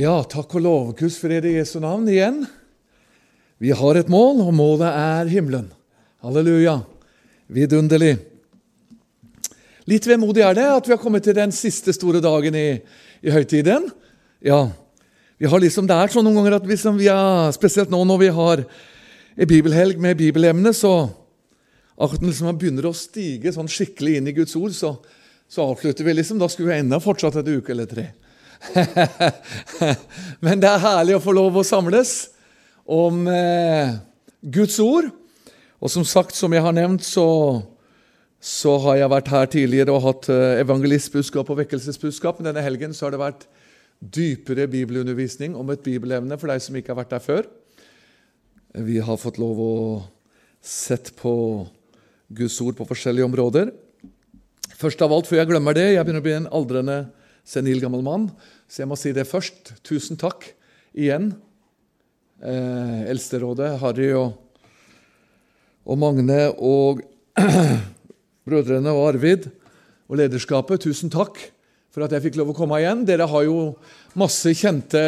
Ja, takk og lov. Guds fred i Jesu navn igjen. Vi har et mål, og målet er himmelen. Halleluja. Vidunderlig. Litt vemodig er det at vi har kommet til den siste store dagen i, i høytiden. Ja, vi har liksom, Det er sånn noen ganger at liksom vi er, spesielt nå når vi har en bibelhelg med bibelemne, så akkurat liksom man begynner å stige sånn skikkelig inn i Guds ord, så, så avslutter vi liksom. Da skulle vi enda fortsatt et uke eller tre. Men det er herlig å få lov å samles om eh, Guds ord. Og som sagt, som jeg har nevnt, så, så har jeg vært her tidligere og hatt eh, evangelistbudskap og vekkelsesbudskap. Denne helgen så har det vært dypere bibelundervisning om et bibelevne for deg som ikke har vært der før. Vi har fått lov å sett på Guds ord på forskjellige områder. Først av alt, før jeg glemmer det, jeg begynner å bli en aldrende senil gammel mann, så jeg må si det først. Tusen takk igjen, eh, Eldsterådet, Harry og, og Magne og brødrene og Arvid og lederskapet. Tusen takk for at jeg fikk lov å komme igjen. Dere har jo masse kjente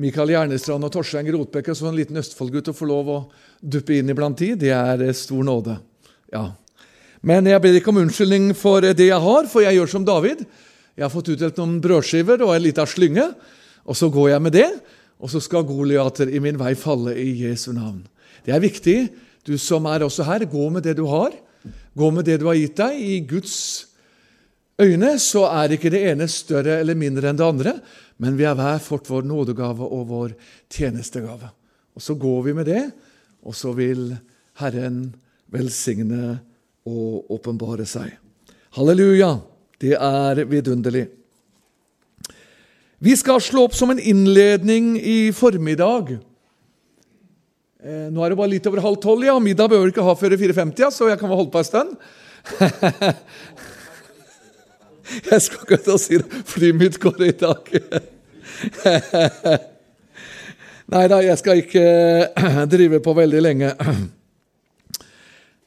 Mikael Gjernestrand og Torstein Grotbekk og så en liten Østfold-gutt å få lov å duppe inn iblant de. Det er stor nåde. Ja, men jeg ber ikke om unnskyldning for det jeg har, for jeg gjør som David. Jeg har fått utdelt noen brødskiver og en lita slynge, og så går jeg med det. Og så skal Goliater i min vei falle i Jesu navn. Det er viktig. Du som er også her, gå med det du har. Gå med det du har gitt deg. I Guds øyne så er ikke det ene større eller mindre enn det andre, men vi har hver fort vår nådegave og vår tjenestegave. Og så går vi med det, og så vil Herren velsigne å åpenbare seg. Halleluja! Det er vidunderlig. Vi skal slå opp som en innledning i formiddag. Eh, nå er det bare litt over halv tolv, ja. Middag bør vi ikke ha før 4.50, ja, så jeg kan holde på en stund. jeg skal ikke til å si det. Flyet mitt går i dag. Nei da, jeg skal ikke drive på veldig lenge.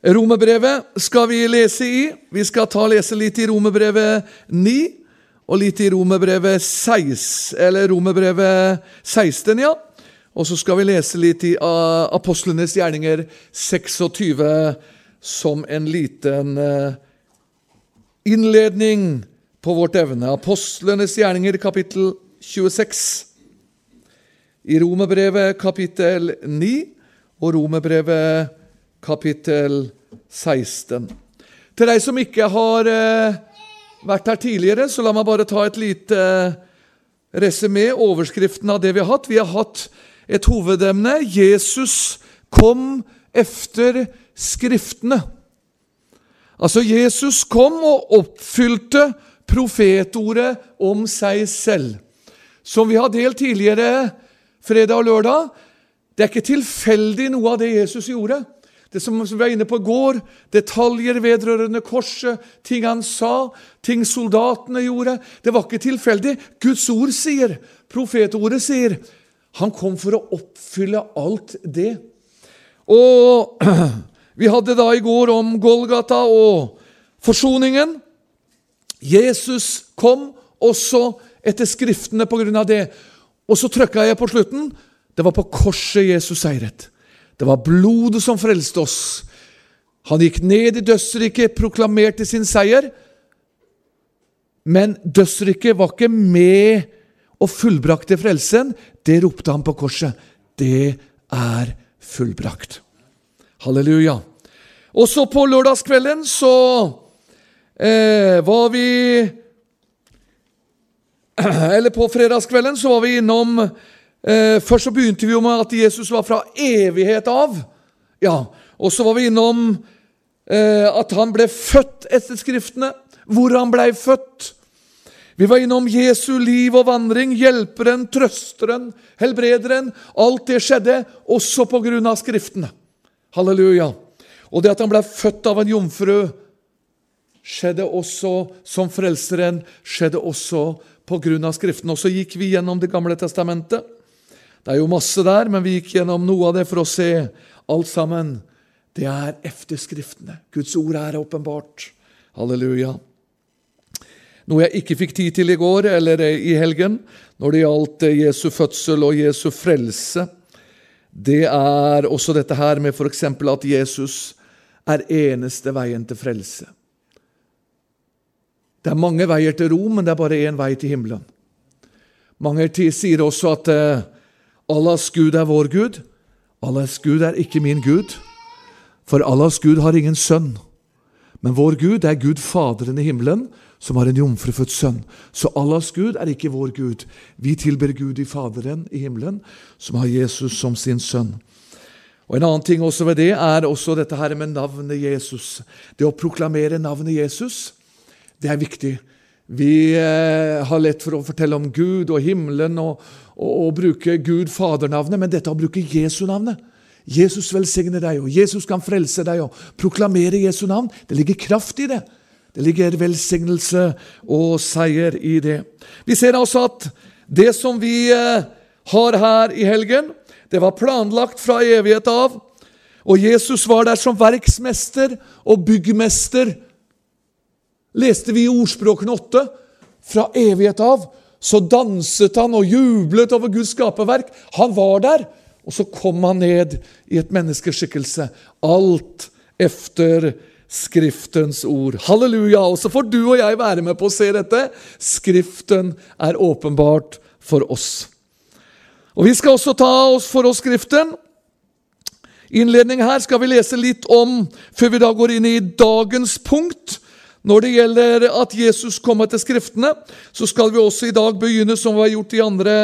Romerbrevet skal vi lese i. Vi skal ta og lese litt i Romerbrevet 9 og litt i Romerbrevet 16, eller Romerbrevet 16, ja. Og så skal vi lese litt i uh, Apostlenes gjerninger 26 som en liten uh, innledning på vårt evne. Apostlenes gjerninger kapittel 26. I Romerbrevet kapittel 9 og Romerbrevet 26 kapittel 16. Til deg som ikke har eh, vært her tidligere, så la meg bare ta et lite eh, resymé, overskriften av det vi har hatt. Vi har hatt et hovedemne. Jesus kom efter Skriftene. Altså, Jesus kom og oppfylte profetordet om seg selv. Som vi har delt tidligere fredag og lørdag. Det er ikke tilfeldig noe av det Jesus gjorde. Det som vi var inne på i går, detaljer vedrørende korset, ting han sa, ting soldatene gjorde. Det var ikke tilfeldig. Guds ord sier, profetordet sier, han kom for å oppfylle alt det. Og vi hadde da i går om Golgata og forsoningen. Jesus kom også etter Skriftene på grunn av det. Og så trykka jeg på slutten. Det var på korset Jesus seiret. Det var blodet som frelste oss. Han gikk ned i dødsriket, proklamerte sin seier. Men dødsriket var ikke med og fullbrakte frelsen. Det ropte han på korset. Det er fullbrakt. Halleluja. Også på lørdagskvelden så eh, var vi Eller på fredagskvelden så var vi innom først så begynte vi jo med at Jesus var fra evighet av. Ja, Og så var vi innom eh, at han ble født etter Skriftene, hvor han ble født. Vi var innom Jesu liv og vandring, hjelperen, trøsteren, helbrederen. Alt det skjedde også på grunn av Skriftene. Halleluja. Og det at han ble født av en jomfru, skjedde også som frelseren, skjedde også på grunn av Skriftene. Og så gikk vi gjennom Det gamle testamentet. Det er jo masse der, men vi gikk gjennom noe av det for å se alt sammen. Det er efterskriftene. Guds ord er åpenbart. Halleluja. noe jeg ikke fikk tid til i går eller i helgen, når det gjaldt Jesu fødsel og Jesu frelse. Det er også dette her med f.eks. at Jesus er eneste veien til frelse. Det er mange veier til Rom, men det er bare én vei til himmelen. Mange sier også at uh, Allahs Gud er vår Gud. Allahs Gud er ikke min Gud, for Allahs Gud har ingen sønn. Men vår Gud er Gud Faderen i himmelen, som har en jomfrufødt sønn. Så Allahs Gud er ikke vår Gud. Vi tilber Gud i Faderen i himmelen, som har Jesus som sin sønn. Og En annen ting også ved det er også dette her med navnet Jesus. Det å proklamere navnet Jesus, det er viktig. Vi eh, har lett for å fortelle om Gud og himmelen og, og, og bruke Gud Fadernavnet, men dette å bruke Jesu navnet Jesus velsigner deg, og Jesus kan frelse deg, og proklamere Jesu navn. Det ligger kraft i det. Det ligger velsignelse og seier i det. Vi ser altså at det som vi eh, har her i helgen, det var planlagt fra evighet av. Og Jesus var der som verksmester og byggmester. Leste vi i Ordspråkene 8 fra evighet av, så danset han og jublet over Guds skaperverk. Han var der. Og så kom han ned i et menneskeskikkelse. Alt efter Skriftens ord. Halleluja! Og så får du og jeg være med på å se dette. Skriften er åpenbart for oss. Og Vi skal også ta oss for oss Skriften. Innledning her skal vi lese litt om, før vi da går inn i dagens punkt. Når det gjelder at Jesus kommer til Skriftene, så skal vi også i dag begynne som vi har gjort i andre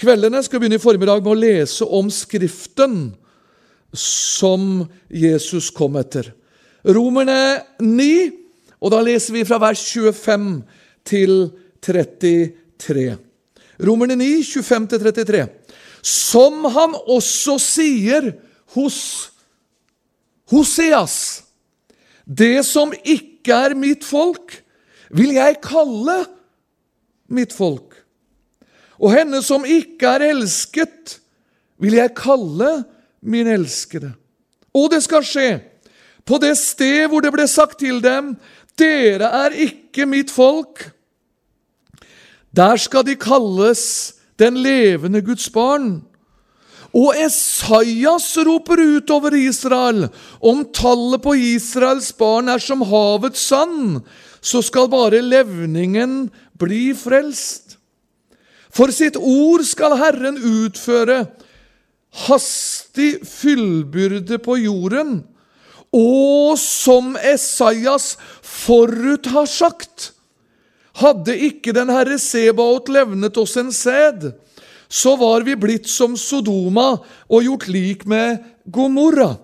kveldene skal begynne i formiddag med å lese om Skriften som Jesus kom etter. Romerne 9, og da leser vi fra vers 25 til 33. Romerne 9, 25-33. Som han også sier hos Hoseas. Det som ikke er mitt folk, vil jeg kalle mitt folk. Og henne som ikke er elsket, vil jeg kalle min elskede. Og det skal skje på det sted hvor det ble sagt til dem, dere er ikke mitt folk. Der skal de kalles den levende Guds barn. Og Esaias roper ut over Israel, om tallet på Israels barn er som havets sand, så skal bare levningen bli frelst. For sitt ord skal Herren utføre, hastig fyllbyrde på jorden. Og som Esaias forut har sagt, hadde ikke den Herre Sebaot levnet oss en sæd, så var vi blitt som Sodoma og gjort lik med Gomorra.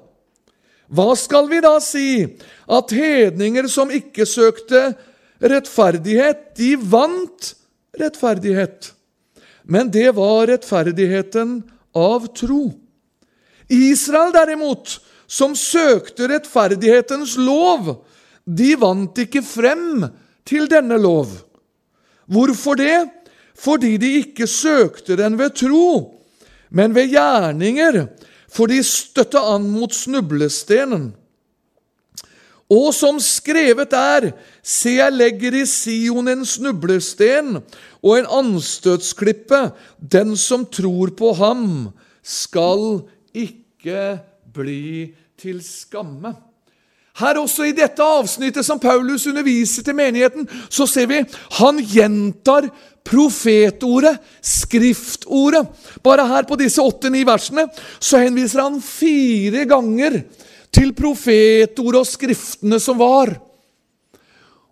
Hva skal vi da si? At hedninger som ikke søkte rettferdighet, de vant rettferdighet men det var rettferdigheten av tro. Israel derimot, som søkte rettferdighetens lov, de vant ikke frem til denne lov. Hvorfor det? Fordi de ikke søkte den ved tro, men ved gjerninger, for de støtte an mot snublestenen. Og som skrevet er, se, jeg legger i Sion en snublesten og en anstøtsklippe. Den som tror på ham, skal ikke bli til skamme. Her også i dette avsnittet som Paulus underviser til menigheten, så ser vi han gjentar profetordet, skriftordet. Bare her på disse åtte-ni versene så henviser han fire ganger til profetordet og skriftene som var.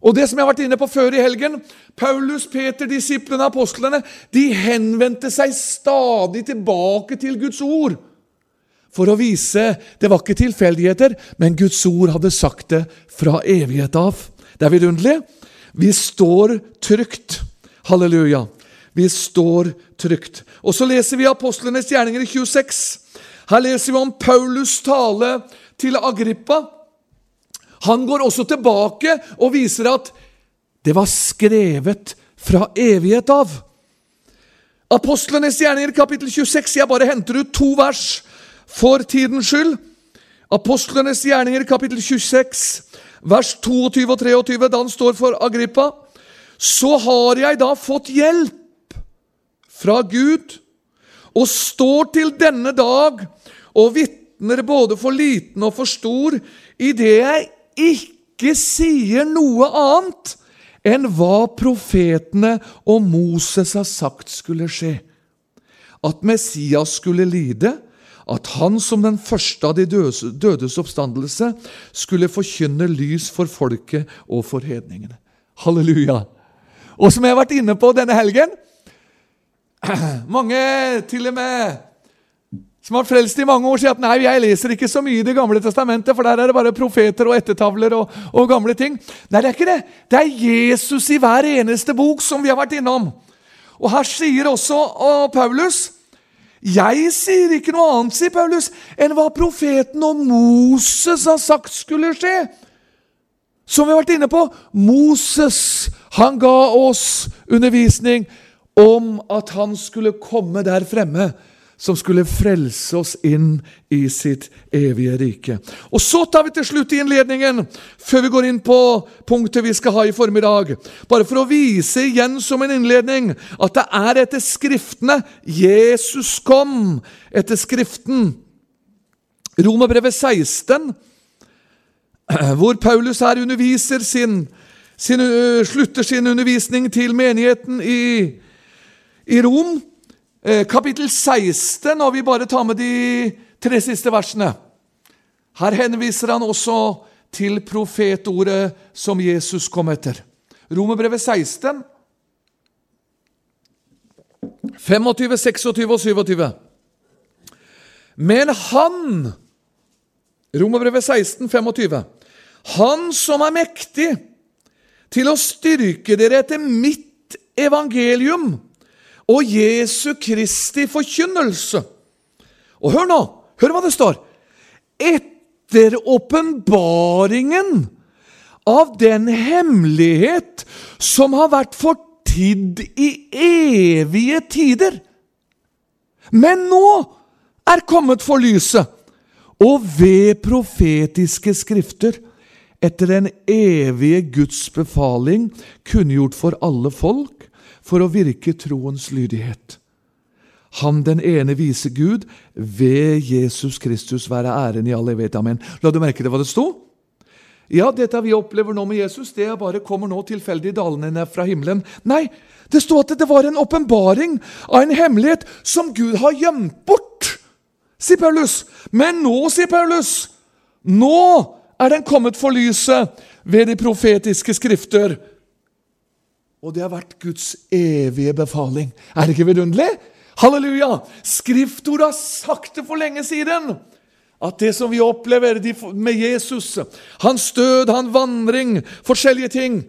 Og det som jeg har vært inne på før i helgen Paulus, Peter, disiplene, apostlene de henvendte seg stadig tilbake til Guds ord for å vise det var ikke tilfeldigheter, men Guds ord hadde sagt det fra evighet av. Det er vidunderlig. Vi står trygt. Halleluja. Vi står trygt. Og så leser vi apostlenes gjerninger i 26. Her leser vi om Paulus tale til Agrippa. Han går også tilbake og viser at det var skrevet fra evighet av. Apostlenes gjerninger, kapittel 26. Jeg bare henter ut to vers for tidens skyld. Apostlenes gjerninger, kapittel 26, vers 22 og 23, da han står for Agrippa. Så har jeg da fått hjelp fra Gud og står til denne dag og vitner både for liten og for stor idet jeg ikke sier noe annet enn hva profetene og Moses har sagt skulle skje. At Messias skulle lide, at han som den første av de dødes oppstandelse skulle forkynne lys for folket og for hedningene. Halleluja! Og som jeg har vært inne på denne helgen Mange til og med som har frelst i mange år, sier at nei, jeg leser ikke så mye i Det gamle testamentet, for der er det bare profeter og ettertavler og, og gamle ting. Nei, det er ikke det. Det er Jesus i hver eneste bok som vi har vært innom. Og her sier også og Paulus Jeg sier ikke noe annet, sier Paulus, enn hva profeten og Moses har sagt skulle skje. Som vi har vært inne på, Moses han ga oss undervisning om at han skulle komme der fremme som skulle frelse oss inn i sitt evige rike. Og Så tar vi til slutt innledningen, før vi går inn på punktet vi skal ha i formiddag, bare for å vise igjen som en innledning at det er etter Skriftene Jesus kom. Etter Skriften. Romerbrevet 16, hvor Paulus her underviser sin, sin, slutter sin undervisning til menigheten i, i Rom. Eh, kapittel 16, og vi bare tar med de tre siste versene. Her henviser han også til profetordet som Jesus kom etter. Romerbrevet 16, 25, 26 og 27. Men han Romerbrevet 16, 25. Han som er mektig til å styrke dere etter mitt evangelium og Jesu Kristi forkynnelse. Og hør nå! Hør hva det står! Etter åpenbaringen av den hemmelighet som har vært fortidd i evige tider, men nå er kommet for lyset, og ved profetiske skrifter, etter den evige Guds befaling, kunngjort for alle folk, for å virke troens lydighet. Han den ene vise Gud, ved Jesus Kristus være æren i all evighet. Amen. La du merke til hva det sto? Ja, dette vi opplever nå med Jesus, det bare kommer nå tilfeldig dalende ned fra himmelen. Nei, det sto at det var en åpenbaring av en hemmelighet som Gud har gjemt bort, sier Paulus. Men nå, sier Paulus, nå er den kommet for lyset ved de profetiske skrifter. Og det har vært Guds evige befaling. Er det ikke vidunderlig? Halleluja! Skriftordet har sagt det for lenge siden. At det som vi opplever med Jesus, hans død, hans vandring, forskjellige ting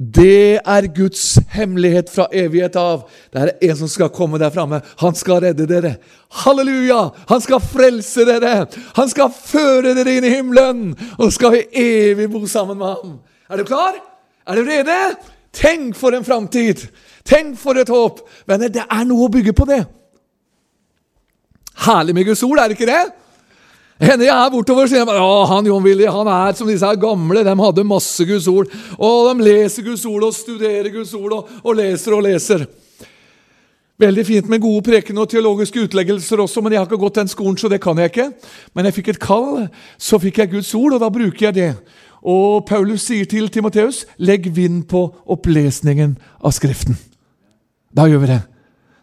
Det er Guds hemmelighet fra evighet av. Det er en som skal komme der framme. Han skal redde dere. Halleluja! Han skal frelse dere. Han skal føre dere inn i himmelen. Og skal vi evig bo sammen med ham. Er du klar? Er du rede? Tenk for en framtid! Tenk for et håp! Venner, det er noe å bygge på, det. Herlig med Guds ord, er det ikke det? Hender jeg er bortover sier sier ja, han John Willy han er som disse her gamle. De hadde masse Guds ord. Og de leser Guds ord og studerer Guds ord og, og leser og leser. Veldig fint med gode prekene og teologiske utleggelser også, men jeg har ikke gått den skolen, så det kan jeg ikke. Men jeg fikk et kall, så fikk jeg Guds ord, og da bruker jeg det. Og Paulus sier til Timoteus, 'Legg vind på opplesningen av Skriften'. Da gjør vi det.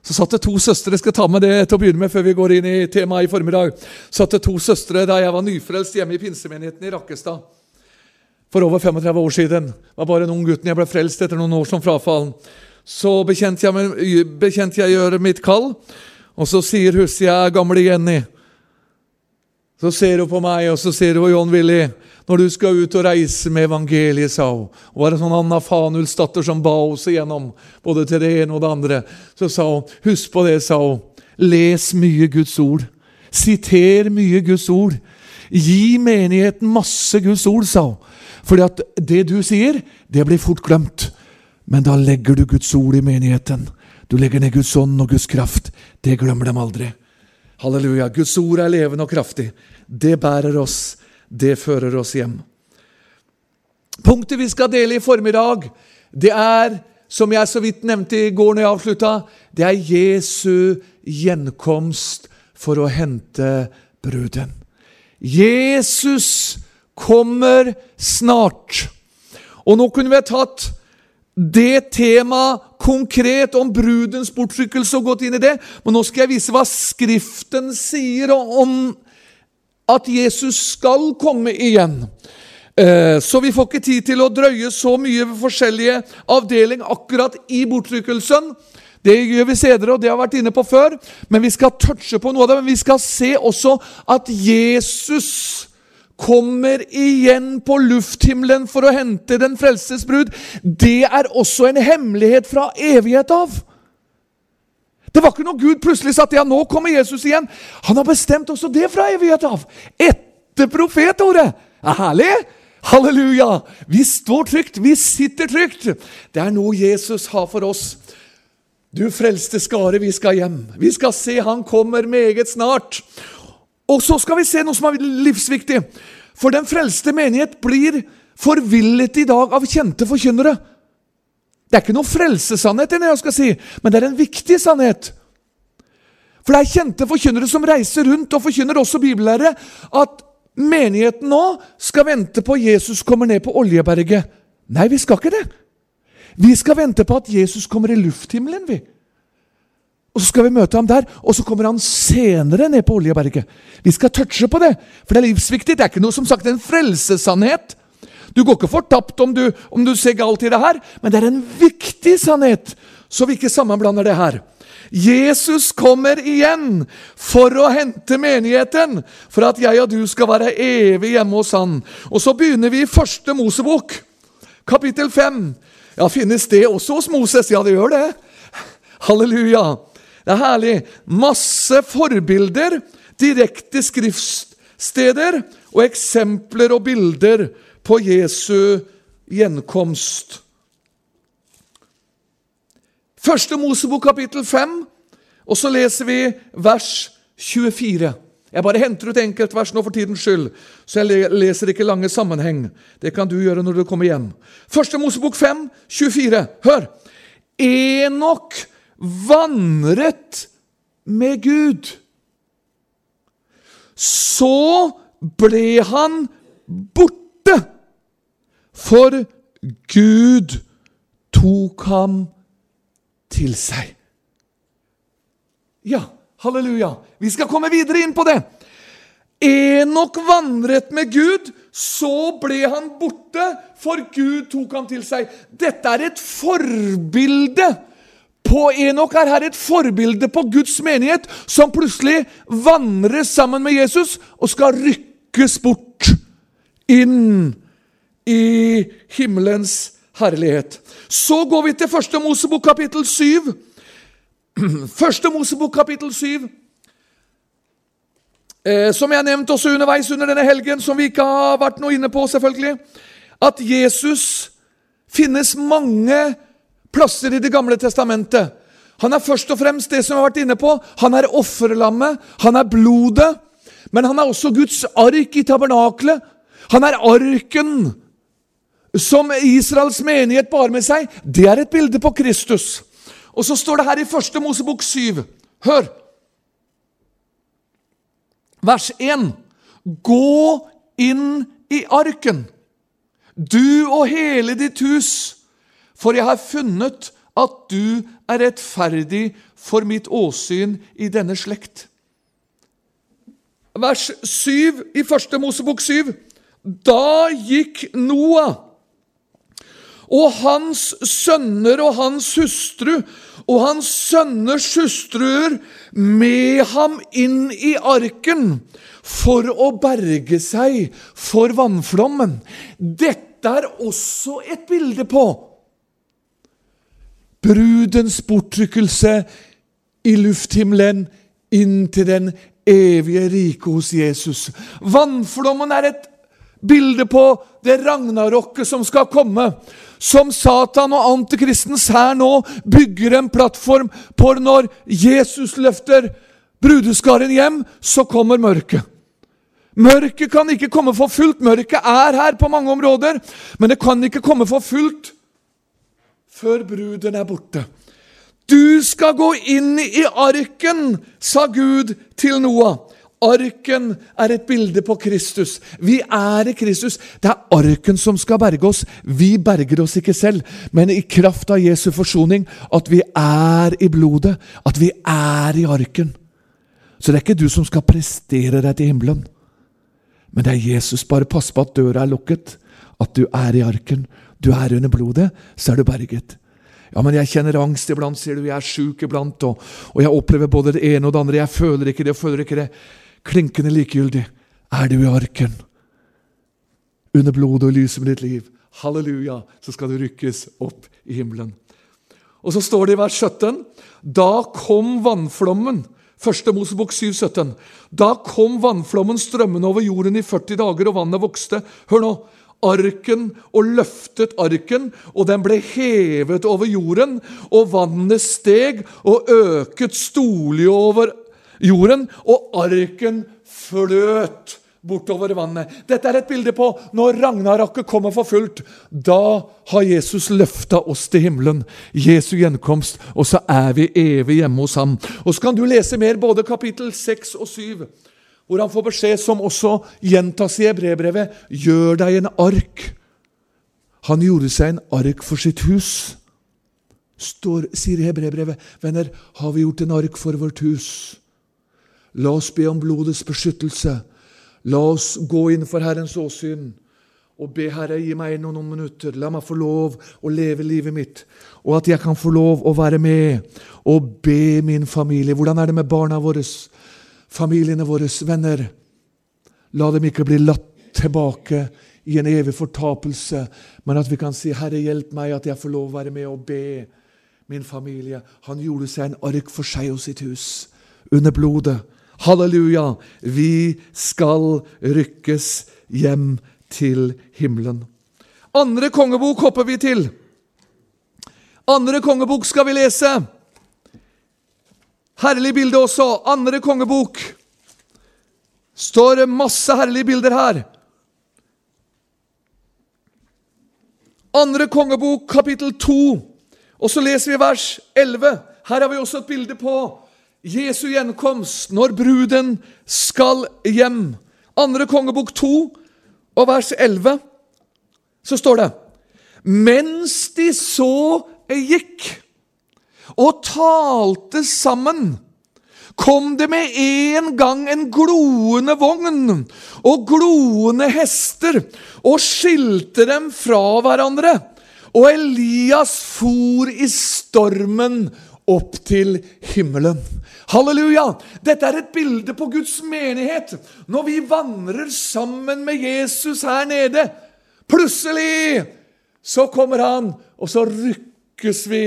Så satt det to søstre jeg skal ta med det til å begynne med før vi går inn i temaet i formiddag. satt det to søstre da jeg var nyfrelst hjemme i pinsemenigheten i Rakkestad. For over 35 år siden. Det var bare en ung gutten jeg ble frelst etter noen år som frafallen. Så bekjente jeg, bekjente jeg gjøre mitt kall, og så sier huset gamle Jenny Så ser hun på meg, og så sier hun John Willy når du skal ut og reise med evangeliet, sa hun. Og var det sånn Anna Fanulsdatter som ba oss igjennom, både til det ene og det andre. Så sa hun, husk på det, sa hun. Les mye Guds ord. Siter mye Guds ord. Gi menigheten masse Guds ord, sa hun. Fordi at det du sier, det blir fort glemt. Men da legger du Guds ord i menigheten. Du legger ned Guds ånd og Guds kraft. Det glemmer de aldri. Halleluja. Guds ord er levende og kraftig. Det bærer oss det fører oss hjem. Punktet vi skal dele i formiddag, det er, som jeg så vidt nevnte i går når jeg avslutta, det er Jesu gjenkomst for å hente bruden. Jesus kommer snart. Og nå kunne vi ha tatt det temaet konkret om brudens bortrykkelse og gått inn i det, men nå skal jeg vise hva Skriften sier om at Jesus skal komme igjen. Eh, så vi får ikke tid til å drøye så mye ved forskjellige avdeling akkurat i bortrykkelsen. Det gjør vi senere, og det har jeg vært inne på før. Men vi skal touche på noe av det. Men vi skal se også at Jesus kommer igjen på lufthimmelen for å hente den frelses brud. Det er også en hemmelighet fra evighet av. Det var ikke noe Gud plutselig sa ja, nå kommer Jesus igjen. Han har bestemt også det fra evighet av. Etter profetordet. Er herlig? Halleluja! Vi står trygt, vi sitter trygt. Det er noe Jesus har for oss. Du frelste skare, vi skal hjem. Vi skal se Han kommer meget snart. Og så skal vi se noe som er livsviktig. For den frelste menighet blir forvillet i dag av kjente forkynnere. Det er ikke noe frelsessannhet i det jeg skal si, men det er en viktig sannhet. For det er kjente forkynnere som reiser rundt og forkynner også bibellærere at menigheten nå skal vente på at Jesus kommer ned på Oljeberget. Nei, vi skal ikke det. Vi skal vente på at Jesus kommer i lufthimmelen, vi. Og Så skal vi møte ham der, og så kommer han senere ned på Oljeberget. Vi skal touche på det, for det er livsviktig. Det er ikke noe som sagt en frelsessannhet. Du går ikke fortapt om du, om du ser galt i det her, men det er en viktig sannhet, så vi ikke sammenblander det her. Jesus kommer igjen for å hente menigheten, for at jeg og du skal være evig hjemme hos han. Og så begynner vi i første Mosebok, kapittel 5. Ja, finnes det også hos Moses? Ja, det gjør det. Halleluja. Det er herlig. Masse forbilder, direkte skriftsteder og eksempler og bilder på Jesu gjenkomst. Første Mosebok kapittel 5, og så leser vi vers 24. Jeg bare henter ut enkeltvers nå for tidens skyld, så jeg leser ikke lange sammenheng. Det kan du gjøre når du kommer hjem. Første Mosebok 5, 24. Hør! Enok vandret med Gud. Så ble han borte for Gud tok ham til seg. Ja, halleluja. Vi skal komme videre inn på det. Enok vandret med Gud, så ble han borte, for Gud tok ham til seg. Dette er et forbilde på Enok er et forbilde på Guds menighet, som plutselig vandrer sammen med Jesus og skal rykkes bort inn i himmelens herlighet. Så går vi til Første Mosebok kapittel 7. Første Mosebok kapittel 7. Eh, som jeg nevnte også underveis under denne helgen, som vi ikke har vært noe inne på, selvfølgelig, at Jesus finnes mange plasser i Det gamle testamentet. Han er først og fremst det som vi har vært inne på. Han er offerlammet, han er blodet, men han er også Guds ark i tabernaklet. Han er arken som Israels menighet bar med seg. Det er et bilde på Kristus. Og så står det her i første Mosebok 7. Hør! Vers 1. Gå inn i arken, du og hele ditt hus, for jeg har funnet at du er rettferdig for mitt åsyn i denne slekt. Vers 7 i første Mosebok 7. Da gikk Noah og hans sønner og hans hustru og hans sønners hustruer med ham inn i arken for å berge seg for vannflommen. Dette er også et bilde på brudens bortrykkelse i lufthimmelen inn til den evige rike hos Jesus. Vannflommen er et bilde på det ragnarokket som skal komme. Som Satan og antikristens hær nå bygger en plattform for når Jesus løfter brudeskaren hjem, så kommer mørket. Mørket kan ikke komme for fullt. Mørket er her på mange områder, men det kan ikke komme for fullt før bruden er borte. Du skal gå inn i arken, sa Gud til Noah. Arken er et bilde på Kristus. Vi er i Kristus. Det er arken som skal berge oss. Vi berger oss ikke selv, men i kraft av Jesu forsoning, at vi er i blodet, at vi er i arken. Så det er ikke du som skal prestere deg til himmelen, men det er Jesus. Bare pass på at døra er lukket, at du er i arken. Du er under blodet, så er du berget. Ja, men jeg kjenner angst iblant, sier du. Jeg er sjuk iblant, og, og jeg opplever både det ene og det andre. Jeg føler ikke det og føler ikke det klinkende likegyldig. Er du i arken? Under blodet og lyset med ditt liv. Halleluja, så skal du rykkes opp i himmelen. Og så står det i vers 17.: Da kom vannflommen. Første Mosebok 7, 17. Da kom vannflommen strømmende over jorden i 40 dager, og vannet vokste. Hør nå! Arken og løftet arken, og den ble hevet over jorden, og vannet steg og øket storlig over jorden, og arken fløt bortover vannet. Dette er et bilde på når Ragnarakket kommer for fullt. Da har Jesus løfta oss til himmelen. Jesu gjenkomst. Og så er vi evig hjemme hos ham. Og så kan du lese mer, både kapittel 6 og 7, hvor han får beskjed som også gjentas i brevbrevet. Gjør deg en ark. Han gjorde seg en ark for sitt hus. Står, sier Hebrebrevet, Venner, har vi gjort en ark for vårt hus? La oss be om blodets beskyttelse. La oss gå inn for Herrens åsyn og be Herre, gi meg noen, noen minutter. La meg få lov å leve livet mitt, og at jeg kan få lov å være med og be min familie. Hvordan er det med barna våre, familiene våre, venner? La dem ikke bli latt tilbake i en evig fortapelse, men at vi kan si, 'Herre, hjelp meg at jeg får lov å være med og be min familie'. Han gjorde seg en ark for seg og sitt hus, under blodet. Halleluja! Vi skal rykkes hjem til himmelen. Andre kongebok hopper vi til. Andre kongebok skal vi lese. Herlig bilde også. Andre kongebok. Står masse herlige bilder her. Andre kongebok, kapittel 2. Og så leser vi vers 11. Her har vi også et bilde på Jesu gjenkomst, når bruden skal hjem. Andre kongebok 2 og vers 11, så står det Mens de så gikk og talte sammen, kom det med en gang en gloende vogn og gloende hester og skilte dem fra hverandre. Og Elias for i stormen opp til himmelen. Halleluja! Dette er et bilde på Guds menighet. Når vi vandrer sammen med Jesus her nede, plutselig så kommer han, og så rykkes vi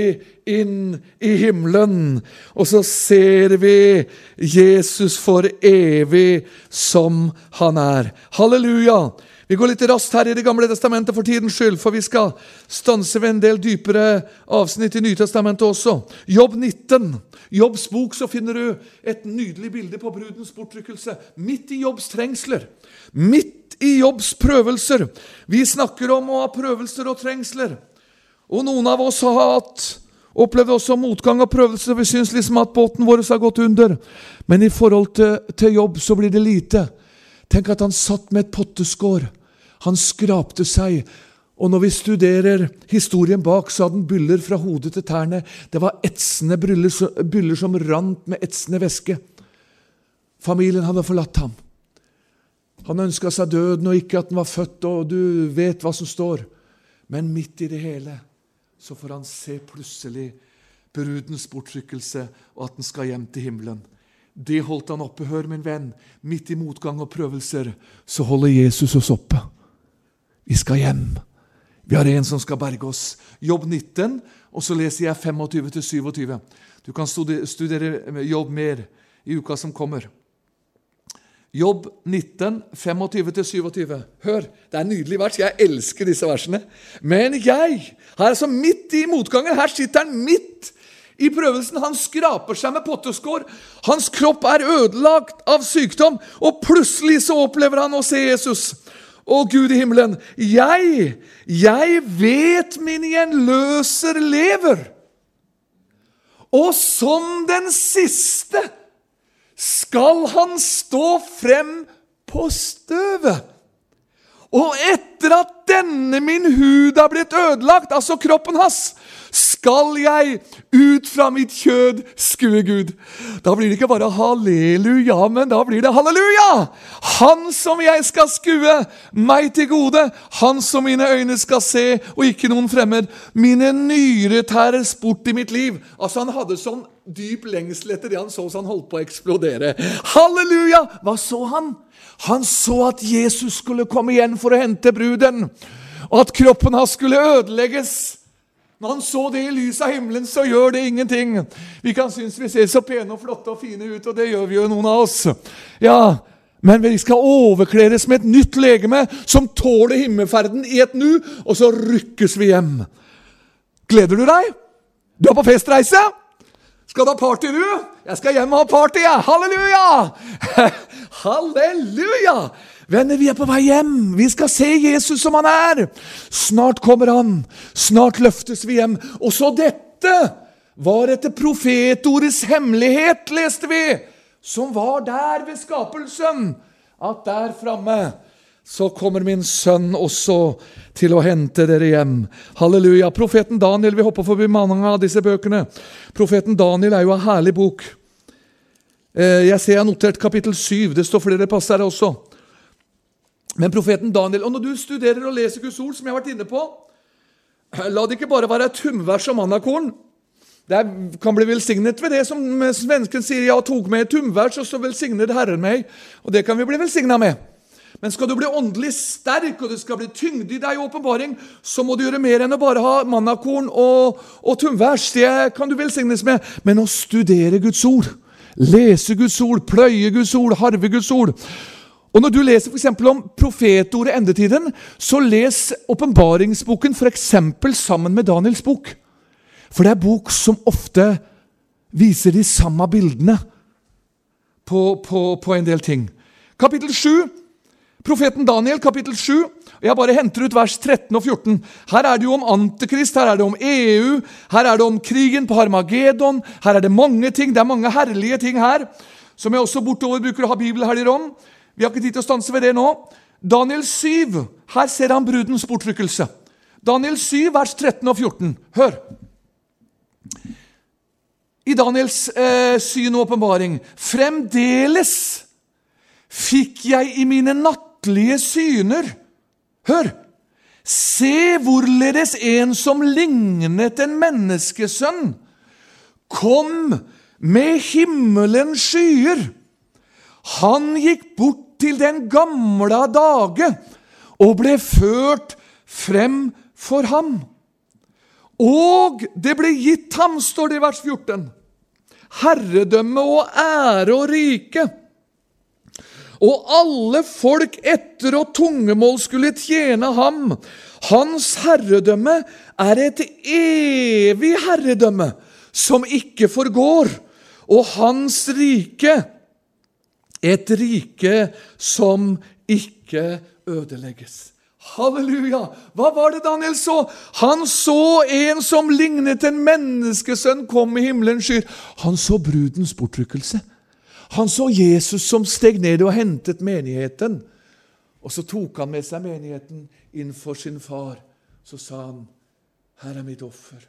inn i himmelen. Og så ser vi Jesus for evig som han er. Halleluja! Vi går litt raskt her i Det gamle testamentet for tidens skyld, for vi skal stanse ved en del dypere avsnitt i Nytestamentet også. Jobb 19. Jobbs bok så finner du et nydelig bilde på brudens bortrykkelse. Midt i Jobbs trengsler. Midt i Jobbs prøvelser. Vi snakker om å ha prøvelser og trengsler. Og noen av oss har hatt opplevd også motgang og prøvelser. Vi syns liksom at båten vår har gått under. Men i forhold til, til jobb så blir det lite. Tenk at han satt med et potteskår. Han skrapte seg. Og når vi studerer historien bak, så hadde han byller fra hodet til tærne. Det var etsende byller, som rant med etsende væske. Familien hadde forlatt ham. Han ønska seg døden og ikke at han var født, og du vet hva som står. Men midt i det hele så får han se plutselig brudens bortrykkelse, og at den skal hjem til himmelen. Det holdt han oppe. Hør, min venn, midt i motgang og prøvelser så holder Jesus oss oppe. Vi skal hjem. Vi har en som skal berge oss. Jobb 19, og så leser jeg 25-27. Du kan studere jobb mer i uka som kommer. Jobb 19, 25-27. Hør, det er nydelig vers. Jeg elsker disse versene. Men jeg, her er så midt i motgangen, her sitter han midt i prøvelsen. Han skraper seg med potteskår. Hans kropp er ødelagt av sykdom, og plutselig så opplever han å se Jesus. Å, Gud i himmelen, jeg, jeg vet min gjenløser lever. Og som den siste skal han stå frem på støvet. Og etter at denne min hud er blitt ødelagt, altså kroppen hans, skal jeg ut fra mitt kjød skue Gud. Da blir det ikke bare halleluja, men da blir det halleluja! Han som jeg skal skue, meg til gode, han som mine øyne skal se, og ikke noen fremmed. Mine nyrer tæres bort i mitt liv. Altså, han hadde sånn dyp lengsel etter det han så, så han holdt på å eksplodere. Halleluja! Hva så han? Han så at Jesus skulle komme igjen for å hente bruden, og at kroppen hans skulle ødelegges. Når han så det i lys av himmelen, så gjør det ingenting. Vi kan synes vi ser så pene og flotte og fine ut, og det gjør vi jo, noen av oss. Ja, Men vi skal overkledes med et nytt legeme som tåler himmelferden i et nu, og så rykkes vi hjem. Gleder du deg? Du er på festreise? Skal du ha party, du? Jeg skal hjem og ha party, jeg. Halleluja! Halleluja! Venner, vi er på vei hjem. Vi skal se Jesus som han er. Snart kommer han. Snart løftes vi hjem. Og så dette var etter profetordets hemmelighet, leste vi, som var der ved skapelsen. At der framme så kommer min sønn også til å hente dere hjem. Halleluja. Profeten Daniel, Vi hopper forbi mange av disse bøkene. Profeten Daniel er jo en herlig bok. Eh, jeg ser jeg har notert kapittel 7. Det står flere pass her også. Men profeten Daniel Og når du studerer og leser Guds ord, som jeg har vært inne på, la det ikke bare være et humvers om mannakorn. Det kan bli velsignet ved det som svensken sier. 'Jeg tok med et tumvers, og så velsignet Herren meg.' Og det kan vi bli velsigna med. Men skal du bli åndelig sterk, og det skal bli tyngde i deg i åpenbaring, så må du gjøre mer enn å bare ha mannakorn og, og tumvers. Det kan du velsignes med. Men å studere Guds ord, lese Guds ord, pløye Guds ord, harve Guds ord. Og Når du leser for om profetordet endetiden, så les åpenbaringsboken sammen med Daniels bok. For det er bok som ofte viser de samme bildene på, på, på en del ting. Kapittel 7 Profeten Daniel, kapittel 7. Jeg bare henter ut vers 13 og 14. Her er det jo om Antikrist, her er det om EU, her er det om krigen på Harmagedon. Her er det mange ting. Det er mange herlige ting her, som jeg også bortover bruker å ha bibelhelger om. Vi har ikke tid til å stanse ved det nå. Daniel 7. Her ser han brudens bortrykkelse. Daniel 7, vers 13 og 14. Hør. I Daniels eh, syn og åpenbaring Fremdeles fikk jeg i mine natt nattlige syner. Hør! Se hvorledes en som lignet en menneskesønn, kom med himmelens skyer. Han gikk bort til den gamle dage og ble ført frem for ham. Og det ble gitt ham, står det i vers 14, herredømme og ære og rike og alle folk etter og tungemål skulle tjene ham. Hans herredømme er et evig herredømme som ikke forgår, og hans rike et rike som ikke ødelegges. Halleluja! Hva var det Daniel så? Han så en som lignet en menneskesønn kom i himmelens skyer. Han så brudens bortrykkelse. Han så Jesus som steg ned og hentet menigheten. Og så tok han med seg menigheten inn for sin far. Så sa han, 'Her er mitt offer.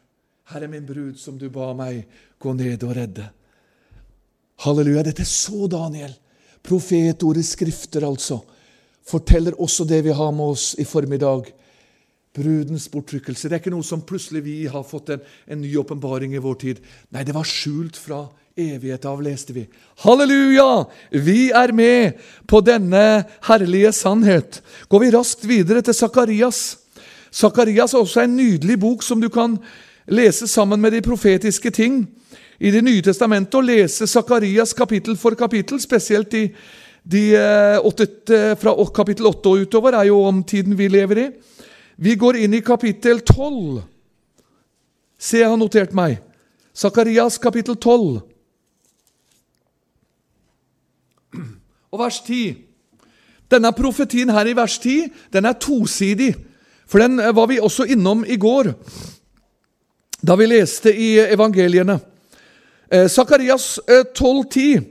Her er min brud som du ba meg gå ned og redde.' Halleluja. Dette så Daniel. Profetordets skrifter, altså, forteller også det vi har med oss i formiddag. Brudens bortrykkelse. Det er ikke noe som plutselig vi har fått en, en ny åpenbaring i vår tid. Nei, det var skjult fra evighet av, leste vi. Halleluja! Vi er med på denne herlige sannhet. Går vi raskt videre til Sakarias. Sakarias er også en nydelig bok som du kan lese sammen med de profetiske ting i Det nye testamentet, og lese Sakarias kapittel for kapittel, spesielt i de 8, eh, fra kapittel 8 og utover, er jo om tiden vi lever i. Vi går inn i kapittel 12. Se, jeg har notert meg. Sakarias kapittel 12. Og vers 10. Denne profetien her i vers 10 den er tosidig. For den var vi også innom i går, da vi leste i evangeliene. Sakarias 12,10,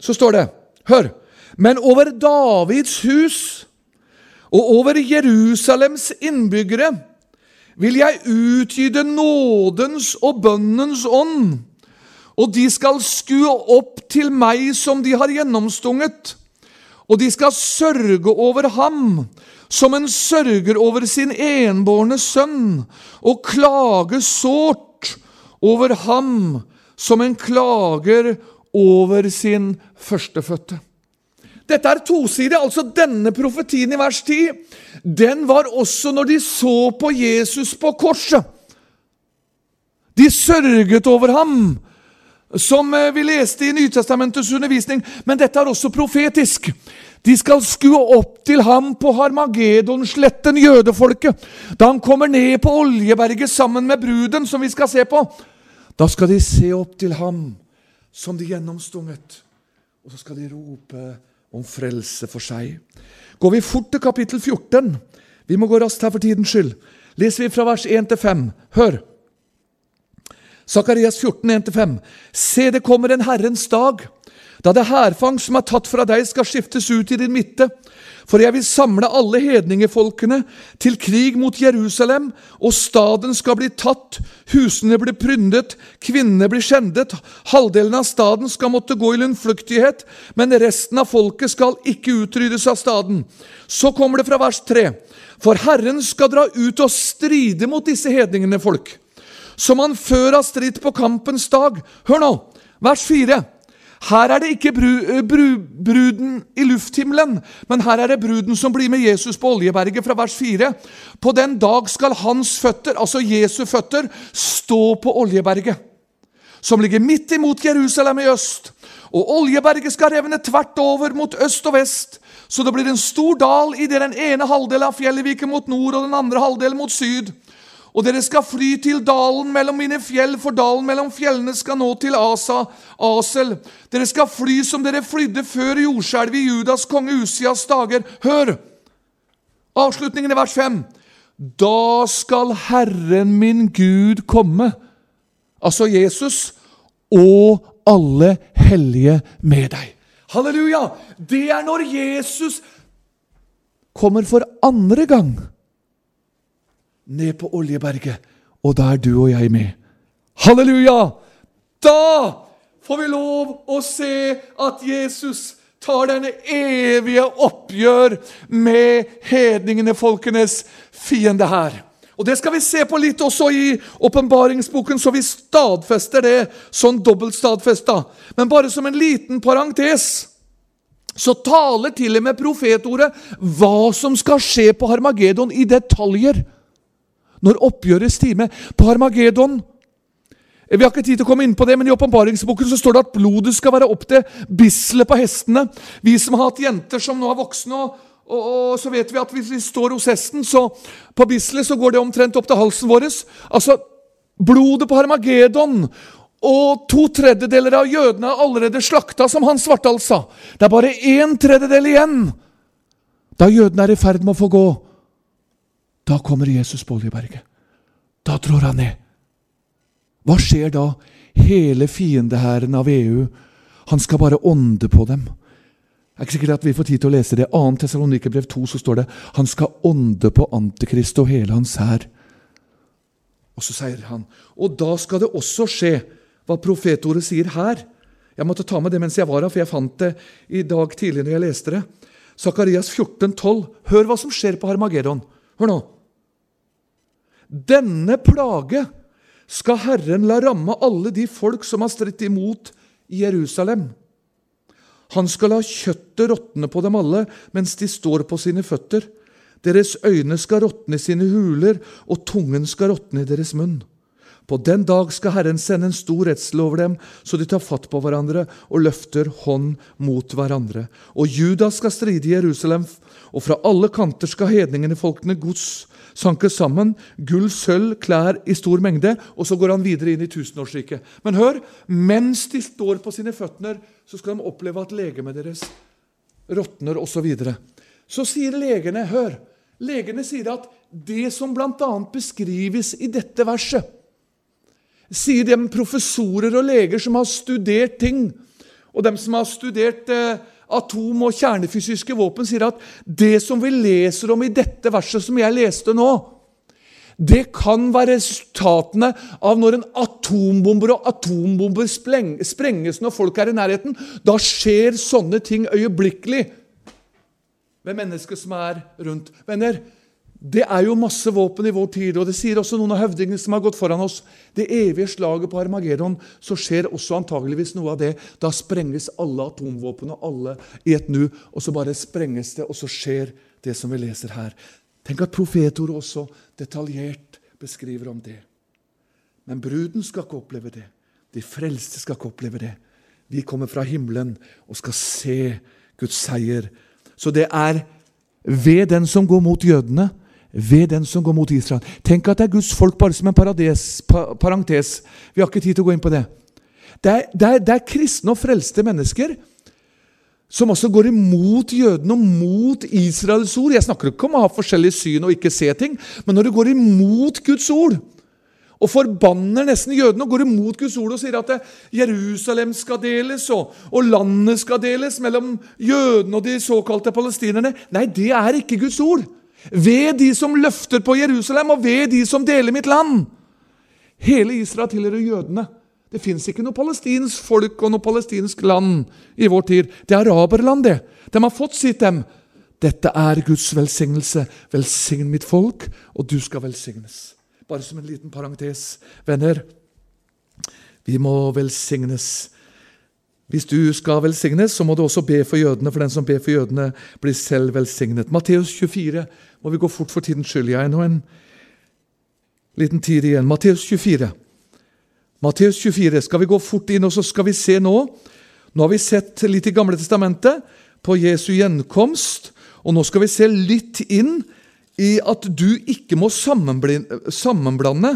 så står det Hør! Men over Davids hus og over Jerusalems innbyggere vil jeg utgyde nådens og bønnens ånd, og de skal skue opp til meg som de har gjennomstunget, og de skal sørge over ham som en sørger over sin enbårne sønn, og klage sårt over ham som en klager over sin førstefødte. Dette er tosidig. altså Denne profetien i vers 10 den var også når de så på Jesus på korset. De sørget over ham, som eh, vi leste i Nytestamentets undervisning. Men dette er også profetisk. De skal skue opp til ham på Harmagedonsletten, jødefolket. Da han kommer ned på Oljeberget sammen med bruden, som vi skal se på. Da skal de se opp til ham som de gjennomstunget. Og så skal de rope om frelse for seg. Går vi fort til kapittel 14 Vi må gå raskt her for tidens skyld. Leser vi fra vers 1 til 5. Hør! Sakarias 14, 1-5. Se, det kommer en Herrens dag, da det hærfang som er tatt fra deg, skal skiftes ut i din midte. For jeg vil samle alle hedningefolkene til krig mot Jerusalem, og staden skal bli tatt, husene blir pryndet, kvinnene blir skjendet, halvdelen av staden skal måtte gå i lønnflyktighet, men resten av folket skal ikke utryddes av staden. Så kommer det fra vers 3. For Herren skal dra ut og stride mot disse hedningene folk, som han før har stridd på kampens dag. Hør nå, vers 4. Her er det ikke bru, eh, bru, bruden i lufthimmelen, men her er det bruden som blir med Jesus på Oljeberget, fra vers 4. På den dag skal hans føtter, altså Jesu føtter, stå på Oljeberget, som ligger midt imot Jerusalem i øst. Og Oljeberget skal revne tvert over mot øst og vest, så det blir en stor dal idet den ene halvdelen av fjellet viker mot nord, og den andre halvdelen mot syd. Og dere skal fly til dalen mellom mine fjell, for dalen mellom fjellene skal nå til Asa, Asel. Dere skal fly som dere flydde før jordskjelvet i Judas konge Usias dager. Hør! Avslutningen i vers 5. Da skal Herren min Gud komme, altså Jesus, og alle hellige med deg. Halleluja! Det er når Jesus kommer for andre gang ned på Oljeberget, og da er du og jeg med. Halleluja! Da får vi lov å se at Jesus tar denne evige oppgjør med hedningene, folkenes fiende her. Og Det skal vi se på litt også i åpenbaringsboken, så vi stadfester det sånn dobbeltstadfesta. Men bare som en liten parentes så taler til og med profetordet hva som skal skje på Harmagedon i detaljer når oppgjørets time På Harmagedon vi har ikke tid til å komme inn på det, men I åpenbaringsboken står det at blodet skal være opp til bisselet på hestene. Vi som har hatt jenter som nå er voksne, og, og, og, så vet vi at hvis vi står hos hesten, så på bisselet så går det omtrent opp til halsen vår. Altså, blodet på Harmagedon og to tredjedeler av jødene er allerede slakta, som Hans Svartdal sa. Det er bare én tredjedel igjen da jødene er i ferd med å få gå. Da kommer Jesus på Oljeberget. Da trår han ned. Hva skjer da? Hele fiendehæren av EU, han skal bare ånde på dem. Det er ikke sikkert at vi får tid til å lese det. 2. Tessalonikerbrev 2 så står det han skal ånde på Antikrist og hele hans hær. Og så sier han, og da skal det også skje hva profetordet sier her. Jeg måtte ta med det mens jeg var her, for jeg fant det i dag tidlig når jeg leste det. Sakarias 14, 12. Hør hva som skjer på Harmageddon. Hør nå. Denne plage skal Herren la ramme alle de folk som har stritt imot Jerusalem. Han skal la kjøttet råtne på dem alle mens de står på sine føtter. Deres øyne skal råtne i sine huler, og tungen skal råtne i deres munn. På den dag skal Herren sende en stor redsel over dem, så de tar fatt på hverandre og løfter hånd mot hverandre. Og Juda skal stride i Jerusalem, og fra alle kanter skal hedningene folkene gods sanke sammen gull, sølv, klær i stor mengde, og så går han videre inn i tusenårsriket. Men hør, mens de står på sine føtter, så skal de oppleve at legemet deres råtner osv. Så, videre. så sier legene Hør! Legene sier at det som bl.a. beskrives i dette verset, sier de professorer og leger som har studert ting, og dem som har studert eh, atom- og kjernefysiske våpen, sier at det som vi leser om i dette verset som jeg leste nå, det kan være resultatene av når en atombomber og atombomber sprenges når folk er i nærheten. Da skjer sånne ting øyeblikkelig ved mennesker som er rundt. Venner, det er jo masse våpen i vår tid, og det sier også noen av høvdingene som har gått foran oss. Det evige slaget på Armageddon, så skjer også antageligvis noe av det. Da sprenges alle atomvåpen og alle i et nu, og så bare sprenges det, og så skjer det som vi leser her. Tenk at profetordet også detaljert beskriver om det. Men bruden skal ikke oppleve det. De frelste skal ikke oppleve det. Vi kommer fra himmelen og skal se Guds seier. Så det er ved den som går mot jødene, ved den som går mot Israel. Tenk at det er Guds folk bare som en parades, parentes. Vi har ikke tid til å gå inn på det. Det er, det er, det er kristne og frelste mennesker som også går imot jødene og mot Israels ord. Jeg snakker ikke om å ha forskjellige syn og ikke se ting, men når du går imot Guds ord og forbanner nesten jødene og går imot Guds ord og sier at Jerusalem skal deles, og, og landet skal deles mellom jødene og de såkalte palestinerne Nei, det er ikke Guds ord. Ved de som løfter på Jerusalem, og ved de som deler mitt land. Hele Israel tilhører jødene. Det fins ikke noe palestinsk folk og noe palestinsk land i vår tid. Det er araberland, det. De har fått sitt, dem. Dette er Guds velsignelse. Velsign mitt folk, og du skal velsignes. Bare som en liten parentes, venner. Vi må velsignes. Hvis du skal velsignes, så må du også be for jødene, for den som ber for jødene, blir selv velsignet. Matteus 24 må vi gå fort for tidens skyld. Jeg er nå en liten tid igjen. Matteus 24. Matteus 24. Skal vi gå fort inn, og så skal vi se nå Nå har vi sett litt i Gamle testamentet på Jesu gjenkomst. Og nå skal vi se litt inn i at du ikke må sammenblande.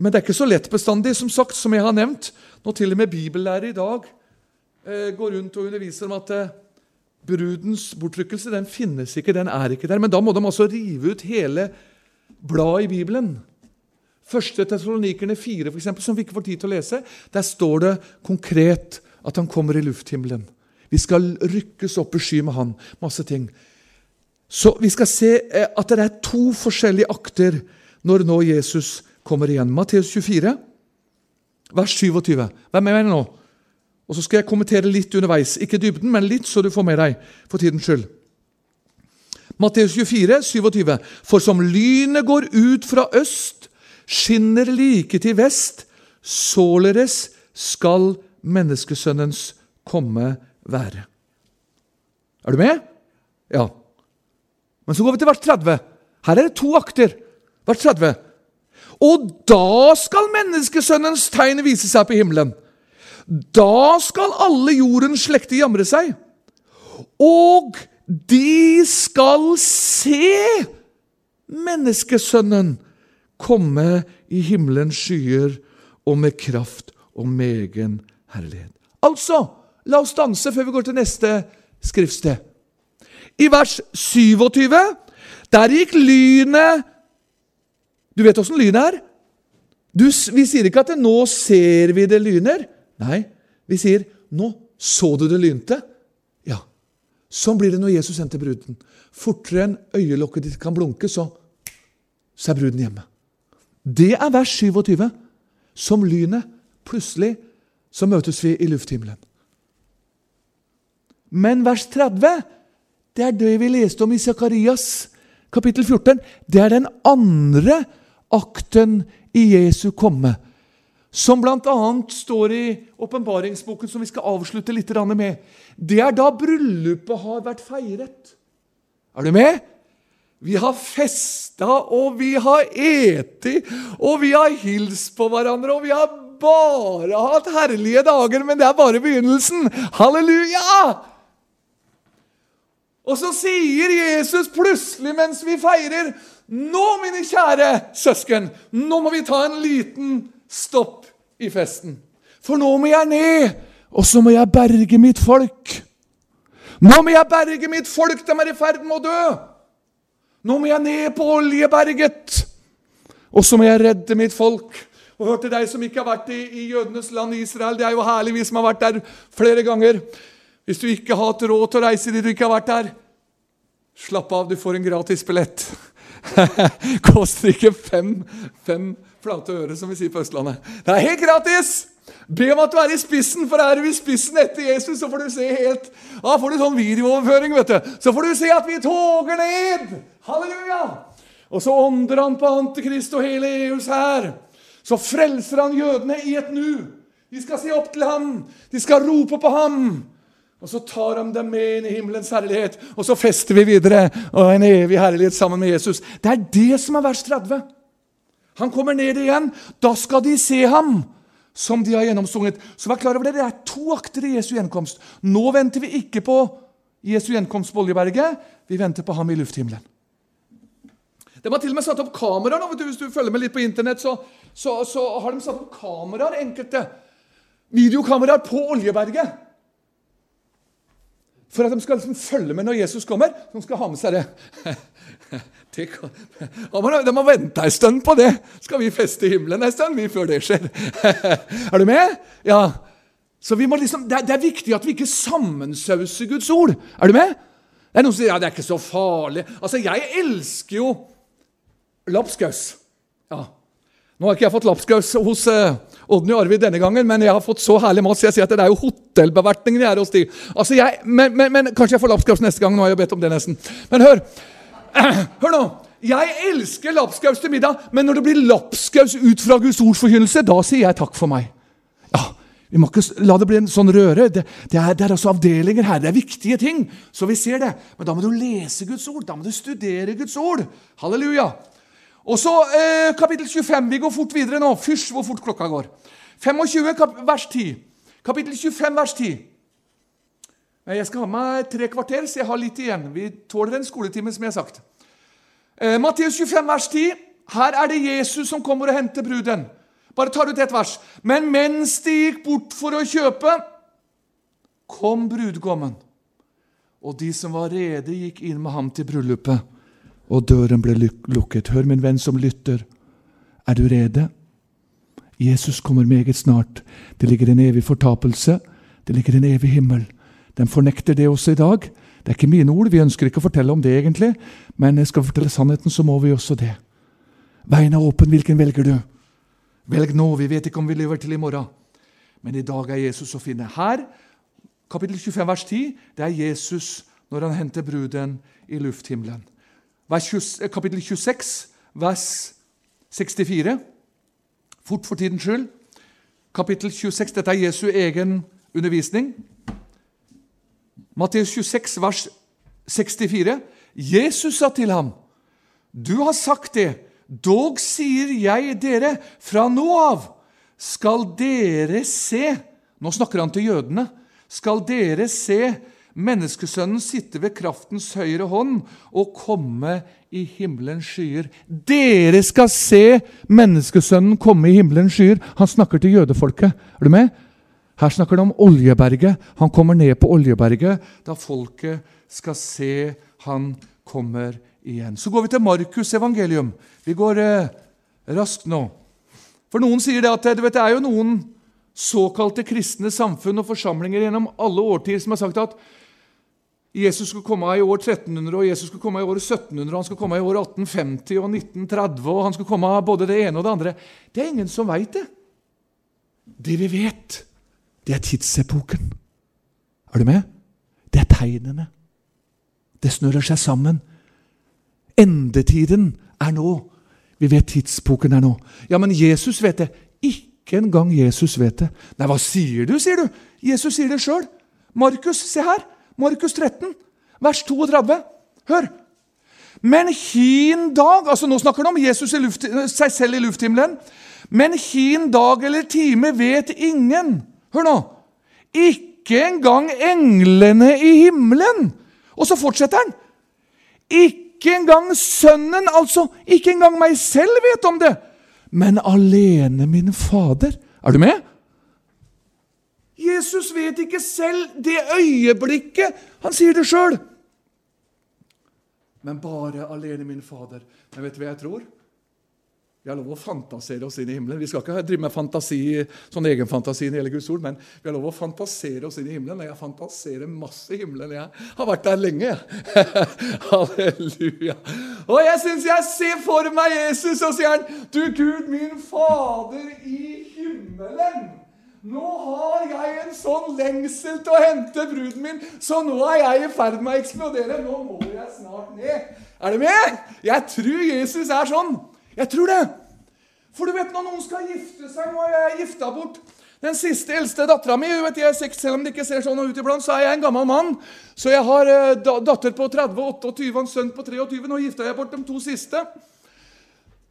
Men det er ikke så lett bestandig, som sagt, som jeg har nevnt. Når til og med bibellærere i dag går rundt og underviser om at eh, brudens bortrykkelse den finnes ikke, den er ikke der. Men da må de altså rive ut hele bladet i Bibelen. Første Tessalonikerne 4, for eksempel, som vi ikke får tid til å lese, der står det konkret at han kommer i lufthimmelen. Vi skal rykkes opp i sky med han. Masse ting. Så vi skal se eh, at det er to forskjellige akter når nå Jesus kommer igjen. Matteus 24, vers 27. Vær med meg nå. Og Så skal jeg kommentere litt underveis. Ikke dybden, men litt, så du får med deg for tidens skyld. Matteus 24, 27. For som lynet går ut fra øst skinner like til vest, således skal menneskesønnens komme være. Er du med? Ja. Men så går vi til vers 30. Her er det to akter. Vers 30. Og da skal menneskesønnens tegn vise seg på himmelen. Da skal alle jordens slekter jamre seg. Og de skal se menneskesønnen komme i himmelens skyer og med kraft og megen herlighet. Altså, la oss danse før vi går til neste skriftsted. I vers 27, der gikk lynet Du vet åssen lynet er? Du, vi sier ikke at det, 'nå ser vi det lyner'. Nei, vi sier 'nå så du det lynte'. Ja. Sånn blir det når Jesus sendte bruden. Fortere enn øyelokket ditt kan blunke, så, så er bruden hjemme. Det er vers 27. Som lynet. Plutselig så møtes vi i lufthimmelen. Men vers 30, det er det vi leste om i Sakarias kapittel 14. Det er den andre akten i Jesu komme, som bl.a. står i åpenbaringsboken, som vi skal avslutte litt med. Det er da bryllupet har vært feiret. Er du med? Vi har festa, og vi har eti, og vi har hilst på hverandre, og vi har bare hatt herlige dager, men det er bare begynnelsen. Halleluja! Og så sier Jesus plutselig mens vi feirer Nå, mine kjære søsken, nå må vi ta en liten stopp i festen. For nå må jeg ned, og så må jeg berge mitt folk. Nå må jeg berge mitt folk, de er i ferd med å dø. Nå må jeg ned på Oljeberget. Og så må jeg redde mitt folk. Og hør til deg som ikke har vært i, i jødenes land Israel. Det er jo herlig, vi som har vært der flere ganger. Hvis du ikke har hatt råd til å reise dit du ikke har vært der, slapp av, du får en gratis billett. Koster ikke fem, fem flate øre, som vi sier på Østlandet. Det er helt gratis! Be om at du er i spissen, for er du i spissen etter Jesus, så får du se helt Da får du sånn videooverføring, vet du. Så får du se at vi toger ned! Halleluja! Og så ånder han på Antikrist og hele EUs hær. Så frelser han jødene i et nu. De skal se opp til ham. De skal rope på ham. Og så tar han dem med inn i himmelens herlighet, og så fester vi videre. Og en evig herlighet sammen med Jesus. Det er det som er vers 30. Han kommer ned igjen. Da skal de se ham som de har gjennomsunget. Så vær klar over det, det er to akter i Jesu gjenkomst. Nå venter vi ikke på Jesu gjenkomst på Oljeberget. Vi venter på ham i lufthimmelen. De har til og med satt opp kameraer. Hvis du følger med litt på Internett, så, så, så har de satt opp kameraer, enkelte videokameraer på Oljeberget. For at de skal liksom følge med når Jesus kommer. De skal ha med seg det. de må vente en stund på det. Skal vi feste himmelen en stund vi før det skjer? er du med? Ja. Så liksom, det, er, det er viktig at vi ikke sammensauser Guds ord. Er du med? Det er noen som sier ja, det er ikke så farlig. Altså, Jeg elsker jo lapskaus. Ja. Nå har ikke jeg fått lapskaus hos uh, Odny Arvid denne gangen, men jeg har fått så herlig mat, så jeg sier at det er jo hotellbevertningen jeg er hos de. Altså jeg, men, men, men, kanskje jeg får lapskaus neste gang. Nå har jeg bedt om det nesten. Men hør. Hør nå. Jeg elsker lapskaus til middag, men når det blir lapskaus ut fra Guds ordsforkynnelse, da sier jeg takk for meg. Ja, Vi må ikke la det bli en sånn røre. Det, det, er, det er altså avdelinger her. Det er viktige ting. Så vi ser det. Men da må du lese Guds ord. Da må du studere Guds ord. Halleluja. Og så eh, kapittel 25. Vi går fort videre nå. Fysj, hvor fort klokka går. 25, vers 10. Kapittel 25, vers 10. Jeg skal ha meg tre kvarter, så jeg har litt igjen. Vi tåler en skoletime, som jeg har sagt. Eh, Matteus 25, vers 10. Her er det Jesus som kommer og henter bruden. Bare tar ut ett vers. Men mens de gikk bort for å kjøpe, kom brudgommen. Og de som var rede, gikk inn med ham til bryllupet og døren ble lukket. Hør, min venn som lytter, er du rede? Jesus kommer meget snart. Det ligger en evig fortapelse. Det ligger en evig himmel. Den fornekter det også i dag. Det er ikke mine ord, vi ønsker ikke å fortelle om det, egentlig, men skal vi fortelle sannheten, så må vi også det. Veien er åpen, hvilken velger du? Velg nå, vi vet ikke om vi lever til i morgen. Men i dag er Jesus å finne. Her, kapittel 25, vers 10, det er Jesus når han henter bruden i lufthimmelen. 20, eh, kapittel 26, vers 64. Fort for tidens skyld. Kapittel 26, dette er Jesu egen undervisning. Matteus 26, vers 64. Jesus sa til ham, 'Du har sagt det, dog sier jeg dere, fra nå av skal dere se' Nå snakker han til jødene. 'Skal dere se Menneskesønnen sitte ved kraftens høyre hånd og komme i himmelens skyer. Dere skal se menneskesønnen komme i himmelens skyer. Han snakker til jødefolket. Er du med? Her snakker de om Oljeberget. Han kommer ned på Oljeberget da folket skal se han kommer igjen. Så går vi til Markus' evangelium. Vi går eh, raskt nå. For noen sier det at du vet, det er jo noen såkalte kristne samfunn og forsamlinger gjennom alle årtier som har sagt at Jesus skulle komme i år 1300, og Jesus skulle komme i år 1700, og han skulle komme i år 1850 og 1930, og han skulle komme av både det ene og det andre. Det er ingen som veit det. Det vi vet, det er tidsepoken. Er du med? Det er tegnene. Det snører seg sammen. Endetiden er nå. Vi vet tidspoken er nå. Ja, men Jesus vet det. Ikke engang Jesus vet det. Nei, hva sier du, sier du? Jesus sier det sjøl. Markus, se her. Markus 13, vers 32. Hør! Men hin dag altså Nå snakker han om Jesus luft, seg selv i lufthimmelen. Men hin dag eller time vet ingen. Hør nå! Ikke engang englene i himmelen. Og så fortsetter han. Ikke engang Sønnen, altså ikke engang meg selv, vet om det. Men alene min Fader. Er du med? Jesus vet ikke selv det øyeblikket han sier det sjøl. Men bare alene min Fader. Men vet du hva jeg tror? Vi har lov å fantasere oss inn i himmelen. Vi skal ikke drive med fantasi, sånn egenfantasi når det gjelder Guds ord, men vi har lov å fantasere oss inn i himmelen. Jeg fantaserer masse i himmelen. Jeg har vært der lenge. Halleluja. Og jeg syns jeg ser for meg Jesus, og sier han, du Gud, min Fader i himmelen. Nå har jeg en sånn lengsel til å hente bruden min, så nå er jeg i ferd med å eksplodere. Nå må jeg snart ned. Er du med? Jeg tror Jesus er sånn. Jeg tror det. For du vet når noen skal gifte seg Nå har jeg gifta bort den siste eldste dattera mi. Er selv om det ikke ser sånn ut iblant, så er jeg en gammel mann. Så jeg har uh, datter på 30 og 28 og en sønn på 23. Nå gifta jeg bort de to siste.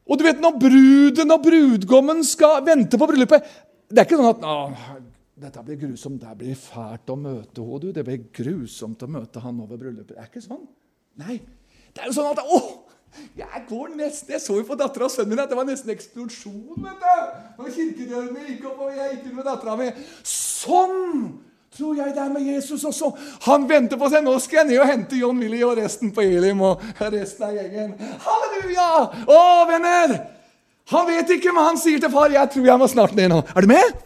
Og du vet, når bruden og brudgommen skal vente på bryllupet Det er ikke sånn at dette blir grusomt, det blir fælt å møte henne. Det blir grusomt å møte han over bryllupet. Det er ikke sånn. Nei. Det er jo sånn at Å! Jeg går nesten, jeg så jo på dattera og sønnen min at det var nesten eksplosjon. vet du. Når kirkedørene gikk opp, og jeg gikk inn med dattera mi. Sånn tror jeg det er med Jesus også. Han venter på seg. Nå skal jeg ned og hente John Willy og resten på Elim og resten av gjengen. Halleluja! Å, venner! Han vet ikke hva han sier til far. Jeg tror jeg må snart ned nå. Er du med?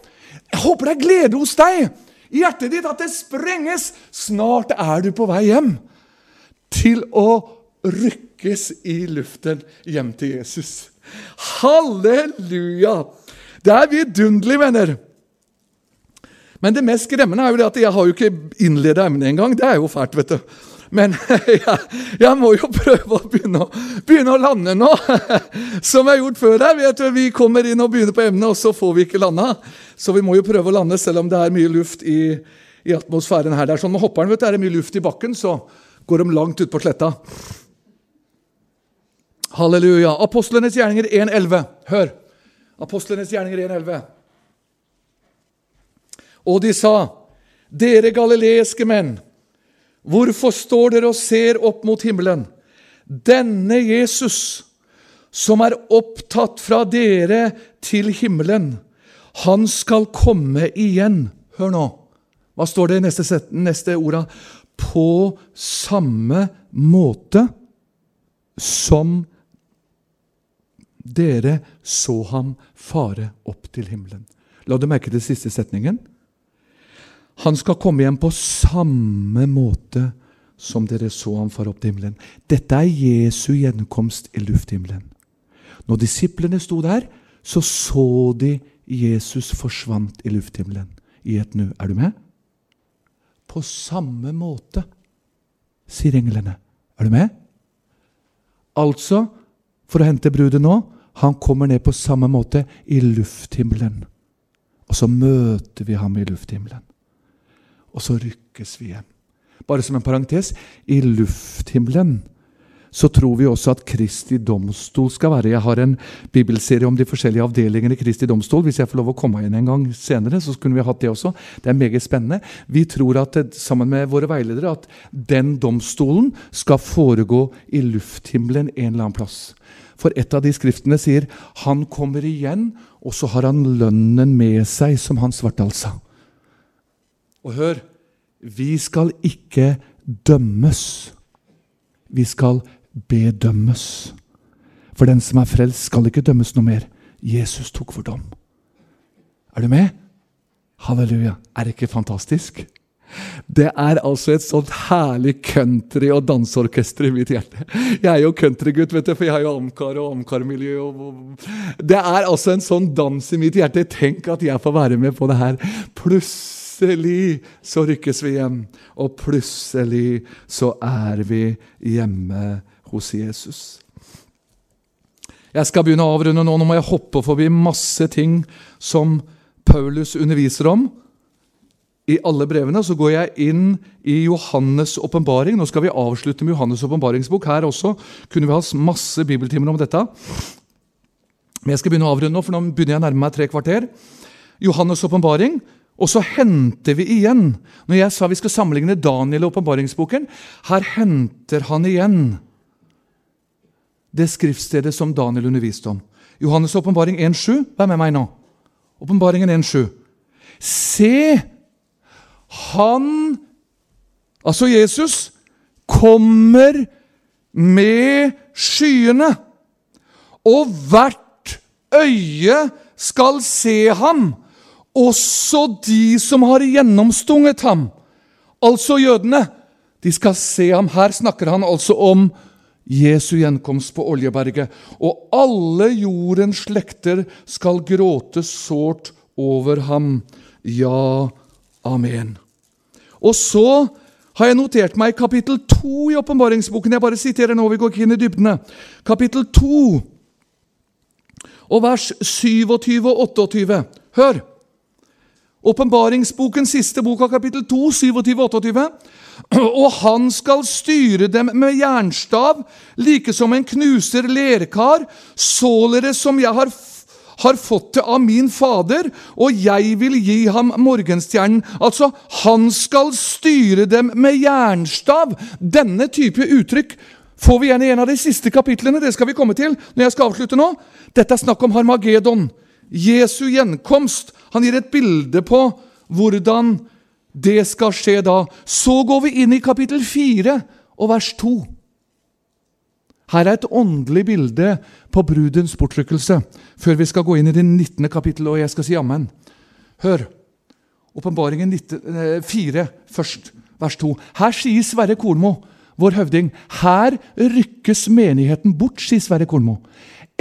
Jeg håper det er glede hos deg i hjertet ditt at det sprenges. Snart er du på vei hjem til å rykkes i luften hjem til Jesus. Halleluja! Det er vidunderlig, venner. Men det mest skremmende er jo det at jeg har jo ikke innleda emnet engang. Det er jo fælt, vet du. Men jeg, jeg, må jo prøve å begynne, begynne, å lande nå. Som jeg har gjort før her. Vet du, vi kommer inn og begynner på emnet, og så får vi ikke landa. Så vi må jo prøve å lande, selv om det er mye luft i, i atmosfæren her. Det er sånn Med hopperen vet du, er det mye luft i bakken, så går de langt ut på sletta. Halleluja. Apostlenes gjerninger 1.11. Hør. Apostlenes gjerninger 1.11. Og de sa, dere galileiske menn, hvorfor står dere og ser opp mot himmelen? Denne Jesus, som er opptatt fra dere til himmelen, han skal komme igjen. Hør nå. Hva står det i neste, neste orda? På samme måte som dere så ham fare opp til himmelen. La du merke til siste setningen? Han skal komme igjen på samme måte som dere så ham fare opp til himmelen. Dette er Jesu gjenkomst i lufthimmelen. Når disiplene sto der, så så de Jesus forsvant i lufthimmelen i et nu. Er du med? På samme måte, sier englene. Er du med? Altså, for å hente brudet nå, han kommer ned på samme måte i lufthimmelen. Og så møter vi ham i lufthimmelen. Og så rykkes vi hjem. Bare som en parentes i lufthimmelen så tror vi også at Kristi domstol skal være. Jeg har en bibelserie om de forskjellige avdelingene i Kristi domstol. Hvis jeg får lov å komme inn en gang senere, så kunne vi hatt det også. Det er meget spennende. Vi tror at sammen med våre veiledere at den domstolen skal foregå i lufthimmelen en eller annen plass. For et av de skriftene sier han kommer igjen, og så har han lønnen med seg, som han Svartdal sa. Og hør vi skal ikke dømmes. Vi skal bedømmes. For den som er frelst, skal ikke dømmes noe mer. Jesus tok for dom. Er du med? Halleluja. Er det ikke fantastisk? Det er altså et sånt herlig country- og danseorkester i mitt hjerte. Jeg er jo countrygutt, vet du, for jeg har jo Amcar og Amcar-miljø. Det er altså en sånn dans i mitt hjerte. Tenk at jeg får være med på det her. Plutselig så rykkes vi hjem, og plutselig så er vi hjemme hos Jesus. Jeg skal begynne å avrunde nå. Nå må jeg hoppe forbi masse ting som Paulus underviser om i alle brevene. Så går jeg inn i Johannes' åpenbaring. Nå skal vi avslutte med Johannes' åpenbaringsbok. Her også kunne vi ha masse bibeltimer om dette. Men jeg skal begynne å avrunde nå, for nå begynner jeg å nærme meg tre kvarter. Johannes' åpenbaring. Og så henter vi igjen. Når jeg sa vi skal sammenligne Daniel og åpenbaringsboken, her henter han igjen det skriftstedet som Daniel underviste om. Johannes' åpenbaring 1,7. Vær med meg nå. Åpenbaringen 1,7. Se han, altså Jesus, kommer med skyene, og hvert øye skal se ham, også de som har gjennomstunget ham, altså jødene. De skal se ham. Her snakker han altså om Jesu gjenkomst på Oljeberget. Og alle jordens slekter skal gråte sårt over ham. Ja, amen. Og så har jeg notert meg kapittel 2 i åpenbaringsboken. Jeg bare siterer nå, vi går ikke inn i dybdene. Kapittel 2 og vers 27 og 28. Hør! Åpenbaringsbokens siste bok av kapittel 2, 27 og 28. Og han skal styre dem med jernstav, like som en knuser lerkar, således som jeg har, har fått det av min fader, og jeg vil gi ham morgenstjernen. Altså, han skal styre dem med jernstav. Denne type uttrykk får vi igjen i en av de siste kapitlene. Det skal vi komme til når jeg skal avslutte nå. Dette er snakk om Harmagedon. Jesu gjenkomst. Han gir et bilde på hvordan det skal skje da. Så går vi inn i kapittel 4 og vers 2. Her er et åndelig bilde på brudens bortrykkelse, før vi skal gå inn i det 19. kapittelet, og jeg skal si amen. Hør. Åpenbaringen 4 først, vers 2. Her sier Sverre Kornmo, vår høvding, her rykkes menigheten bort, sier Sverre Kornmo.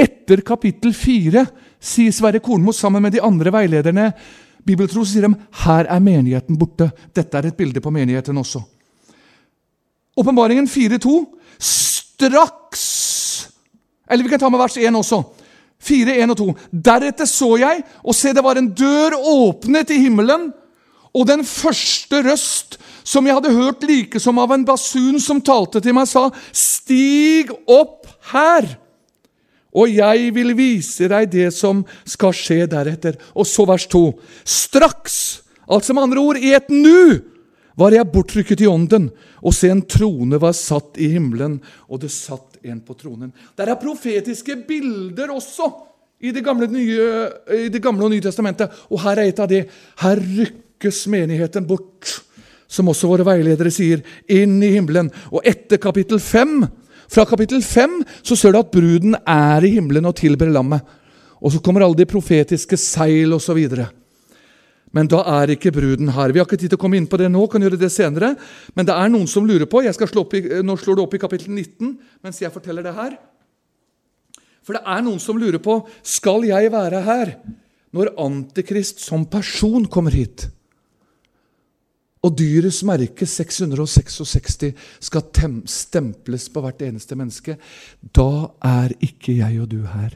Etter kapittel 4 sier Sverre Kornmo sammen med de andre veilederne bibeltro, sier de her er menigheten borte. Dette er et bilde på menigheten også. Åpenbaringen 4.2. Straks Eller vi kan ta med vers 1 også. 4, 1 og 2. Deretter så jeg, og se det var en dør åpnet i himmelen, og den første røst som jeg hadde hørt like som av en basun som talte til meg, sa, Stig opp her, og jeg vil vise deg det som skal skje deretter. Og så vers 2. Straks, altså med andre ord i et nu, var jeg bortrykket i ånden, og se en trone var satt i himmelen, og det satt en på tronen. Der er profetiske bilder også i Det gamle, nye, i det gamle og nye testamentet. Og her er et av de. Her rykkes menigheten bort som også våre veiledere sier, inn i himmelen. Og etter kapittel 5, fra kapittel 5 så ser du at bruden er i himmelen og tilber lammet. Og så kommer alle de profetiske seil osv. Men da er ikke bruden her. Vi har ikke tid til å komme inn på det nå, kan gjøre det senere. Men det er noen som lurer på jeg skal slå opp i, Nå slår du opp i kapittel 19 mens jeg forteller det her. For det er noen som lurer på skal jeg være her når Antikrist som person kommer hit. Og dyrets merke 666 skal stemples på hvert eneste menneske. Da er ikke jeg og du her.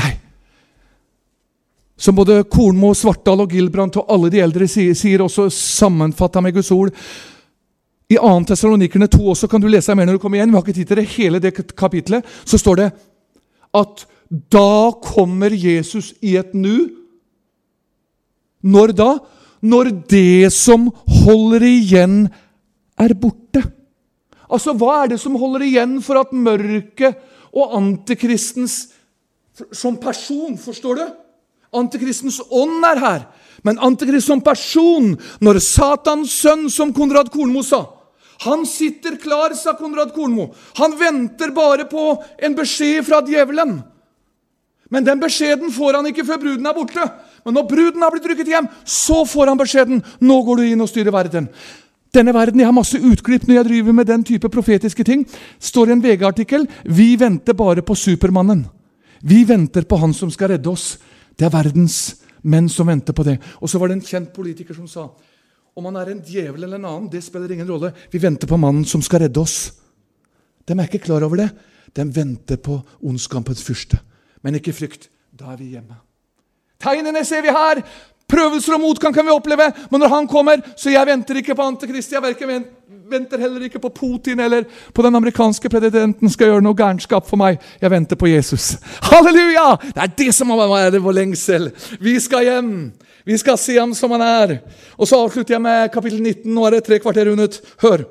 Nei. Som både Kornmo, Svartdal og Gilbrandt og alle de eldre sier, sier også sammenfatta med Guds ord. I 2. Tessalonikerne 2 også kan du lese mer når du kommer igjen. Vi har ikke tid til det hele det kapitlet. Så står det at da kommer Jesus i et nu. Når da? når det som holder igjen, er borte. Altså, Hva er det som holder igjen for at mørket og antikristens som person Forstår du? Antikristens ånd er her. Men antikrist som person, når Satans sønn, som Konrad Kornmo sa Han sitter klar, sa Konrad Kornmo. Han venter bare på en beskjed fra djevelen. Men den beskjeden får han ikke før bruden er borte. Men når bruden har blitt rykket hjem, så får han beskjeden. Nå går du inn og styrer verden. Denne verden, Jeg har masse utklipp når jeg driver med den type profetiske ting. står i en VG-artikkel Vi venter bare på Supermannen. Vi venter på han som skal redde oss. Det er verdens menn som venter på det. Og så var det en kjent politiker som sa om han er en djevel eller en annen, det spiller ingen rolle. Vi venter på mannen som skal redde oss. De er ikke klar over det. De venter på ondskapens fyrste. Men ikke frykt, da er vi hjemme. Tegnene ser vi her. Prøvelser og motgang kan vi oppleve, men når han kommer, så jeg venter ikke på Antikrist. Jeg venter heller ikke på Putin eller på den amerikanske presidenten skal gjøre noe gærenskap for meg. Jeg venter på Jesus. Halleluja! Det er det som må være vår lengsel. Vi skal hjem. Vi skal se ham som han er. Og så avslutter jeg med kapittel 19. Nå er det tre kvarter rundet. Hør.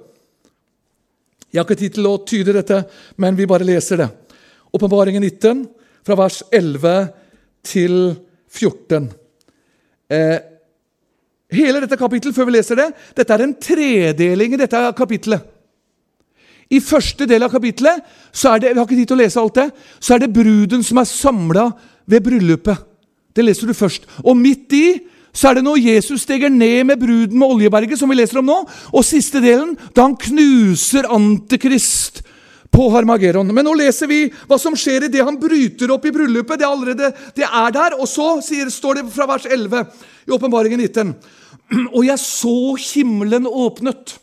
Jeg har ikke tid til å tyde dette, men vi bare leser det. Åpenbaringen 19 fra vers 11 til 14. Eh, Hele dette kapittelet, før vi leser det, dette er en tredeling i dette kapittelet. I første del av kapittelet så er det, vi har ikke tid til å lese alt det, så er det bruden som er samla ved bryllupet. Det leser du først. Og midt i så er det når Jesus steger ned med bruden med Oljeberget, som vi leser om nå. Og siste delen, da han knuser Antikrist på Harmageron. Men nå leser vi hva som skjer i det han bryter opp i bryllupet. Det er allerede, det er der. Og så sier, står det fra vers 11 i Åpenbaringen 19. Og jeg så himmelen åpnet.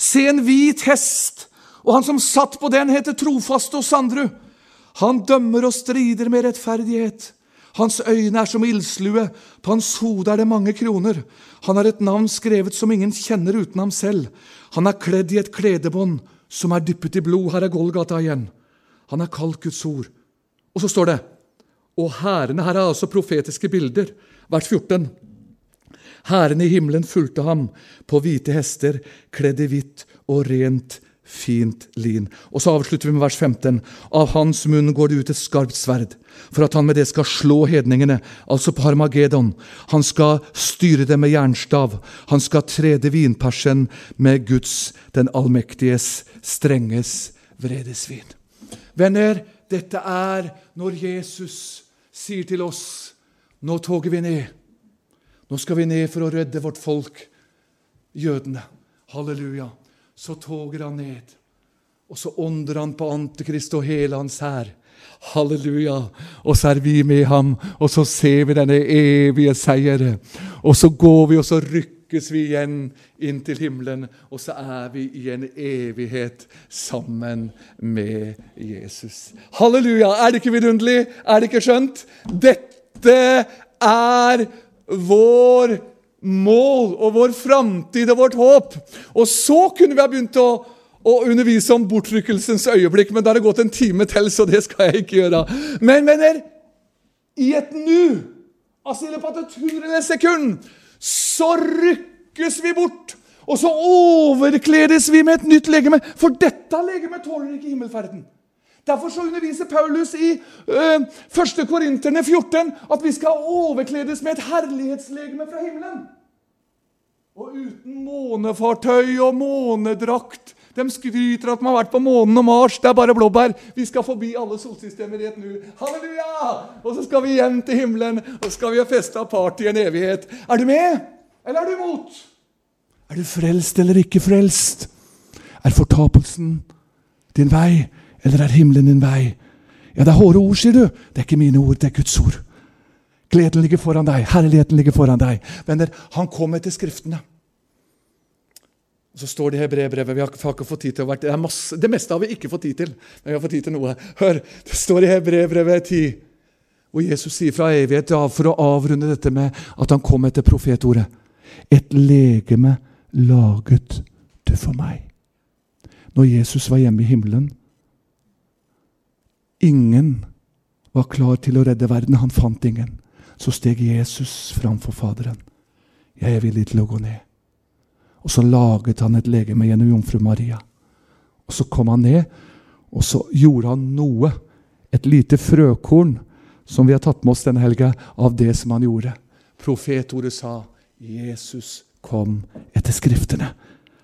Se en hvit hest, og han som satt på den, heter Trofast og Sandru. Han dømmer og strider med rettferdighet. Hans øyne er som ildslue, på hans hode er det mange kroner. Han har et navn skrevet som ingen kjenner uten ham selv. Han er kledd i et kledebånd som er dyppet i blod. Her er Golgata igjen. Han er kalt Guds ord. Og så står det Og hærene Her er altså profetiske bilder. Vers 14. Hærene i himmelen fulgte ham på hvite hester, kledd i hvitt og rent fint lin. Og så avslutter vi med vers 15. Av hans munn går det ut et skarpt sverd, for at han med det skal slå hedningene, altså på Harmagedon. Han skal styre dem med jernstav. Han skal trede vinpersen med Guds, den allmektiges, strenges vredesvin. Venner, dette er når Jesus sier til oss Nå toger vi ned. Nå skal vi ned for å redde vårt folk, jødene. Halleluja så toger han ned. Og så ånder han på Antikrist og hele hans hær. Halleluja! Og så er vi med ham, og så ser vi denne evige seier. Og så går vi, og så rykkes vi igjen inn til himmelen, og så er vi i en evighet sammen med Jesus. Halleluja! Er det ikke vidunderlig? Er det ikke skjønt? Dette er vår mål og vår framtid og vårt håp. Og så kunne vi ha begynt å, å undervise om bortrykkelsens øyeblikk, men da har det gått en time til, så det skal jeg ikke gjøre. Men mener, i et nu, altså i løpet av et hundredels sekund, så rykkes vi bort. Og så overkledes vi med et nytt legeme, for dette legemet tåler ikke himmelferden. Derfor så underviser Paulus i øh, 1. Korinterne 14 at vi skal overkledes med et herlighetslegeme fra himmelen. Og uten månefartøy og månedrakt. De skryter at de har vært på månen og Mars. Det er bare blåbær. Vi skal forbi alle solsystemer i et nu. Halleluja! Og så skal vi hjem til himmelen, og så skal vi ha festa party i en evighet. Er du med, eller er du imot? Er du frelst eller ikke frelst? Er fortapelsen din vei? Eller er himmelen din vei? Ja, det er hårde ord, sier du. Det er ikke mine ord, det er Guds ord. Gleden ligger foran deg, herligheten ligger foran deg. Venner, han kom etter Skriftene. Så står det i Hebrebrevet Vi har ikke fått tid til å være det, masse, det meste har vi ikke fått tid til, men vi har fått tid til noe. Hør, Det står i Hebrebrevet 10, hvor Jesus sier fra evighet til av for å avrunde dette med at han kom etter profetordet. Et legeme laget du for meg. Når Jesus var hjemme i himmelen, Ingen var klar til å redde verden. Han fant ingen. Så steg Jesus framfor Faderen. Jeg er villig til å gå ned. Og så laget han et legeme gjennom jomfru Maria. Og så kom han ned, og så gjorde han noe. Et lite frøkorn som vi har tatt med oss denne helga, av det som han gjorde. Profetordet sa Jesus kom etter Skriftene.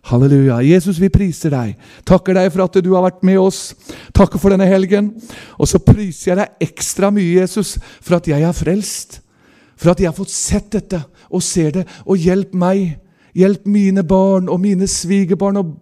Halleluja. Jesus, vi priser deg. Takker deg for at du har vært med oss. Takker for denne helgen. Og så priser jeg deg ekstra mye, Jesus, for at jeg er frelst. For at jeg har fått sett dette og ser det. Og hjelp meg. Hjelp mine barn og mine svigerbarn og,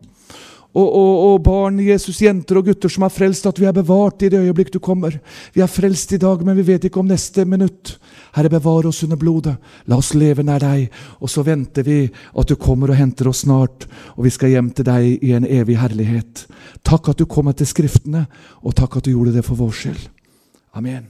og, og, og, barn, Jesus, jenter og gutter som er frelst, at vi er bevart i det øyeblikk du kommer. Vi er frelst i dag, men vi vet ikke om neste minutt. Herre, bevare oss under blodet. La oss leve nær deg. Og så venter vi at du kommer og henter oss snart, og vi skal hjem til deg i en evig herlighet. Takk at du kom etter Skriftene, og takk at du gjorde det for vår skyld. Amen.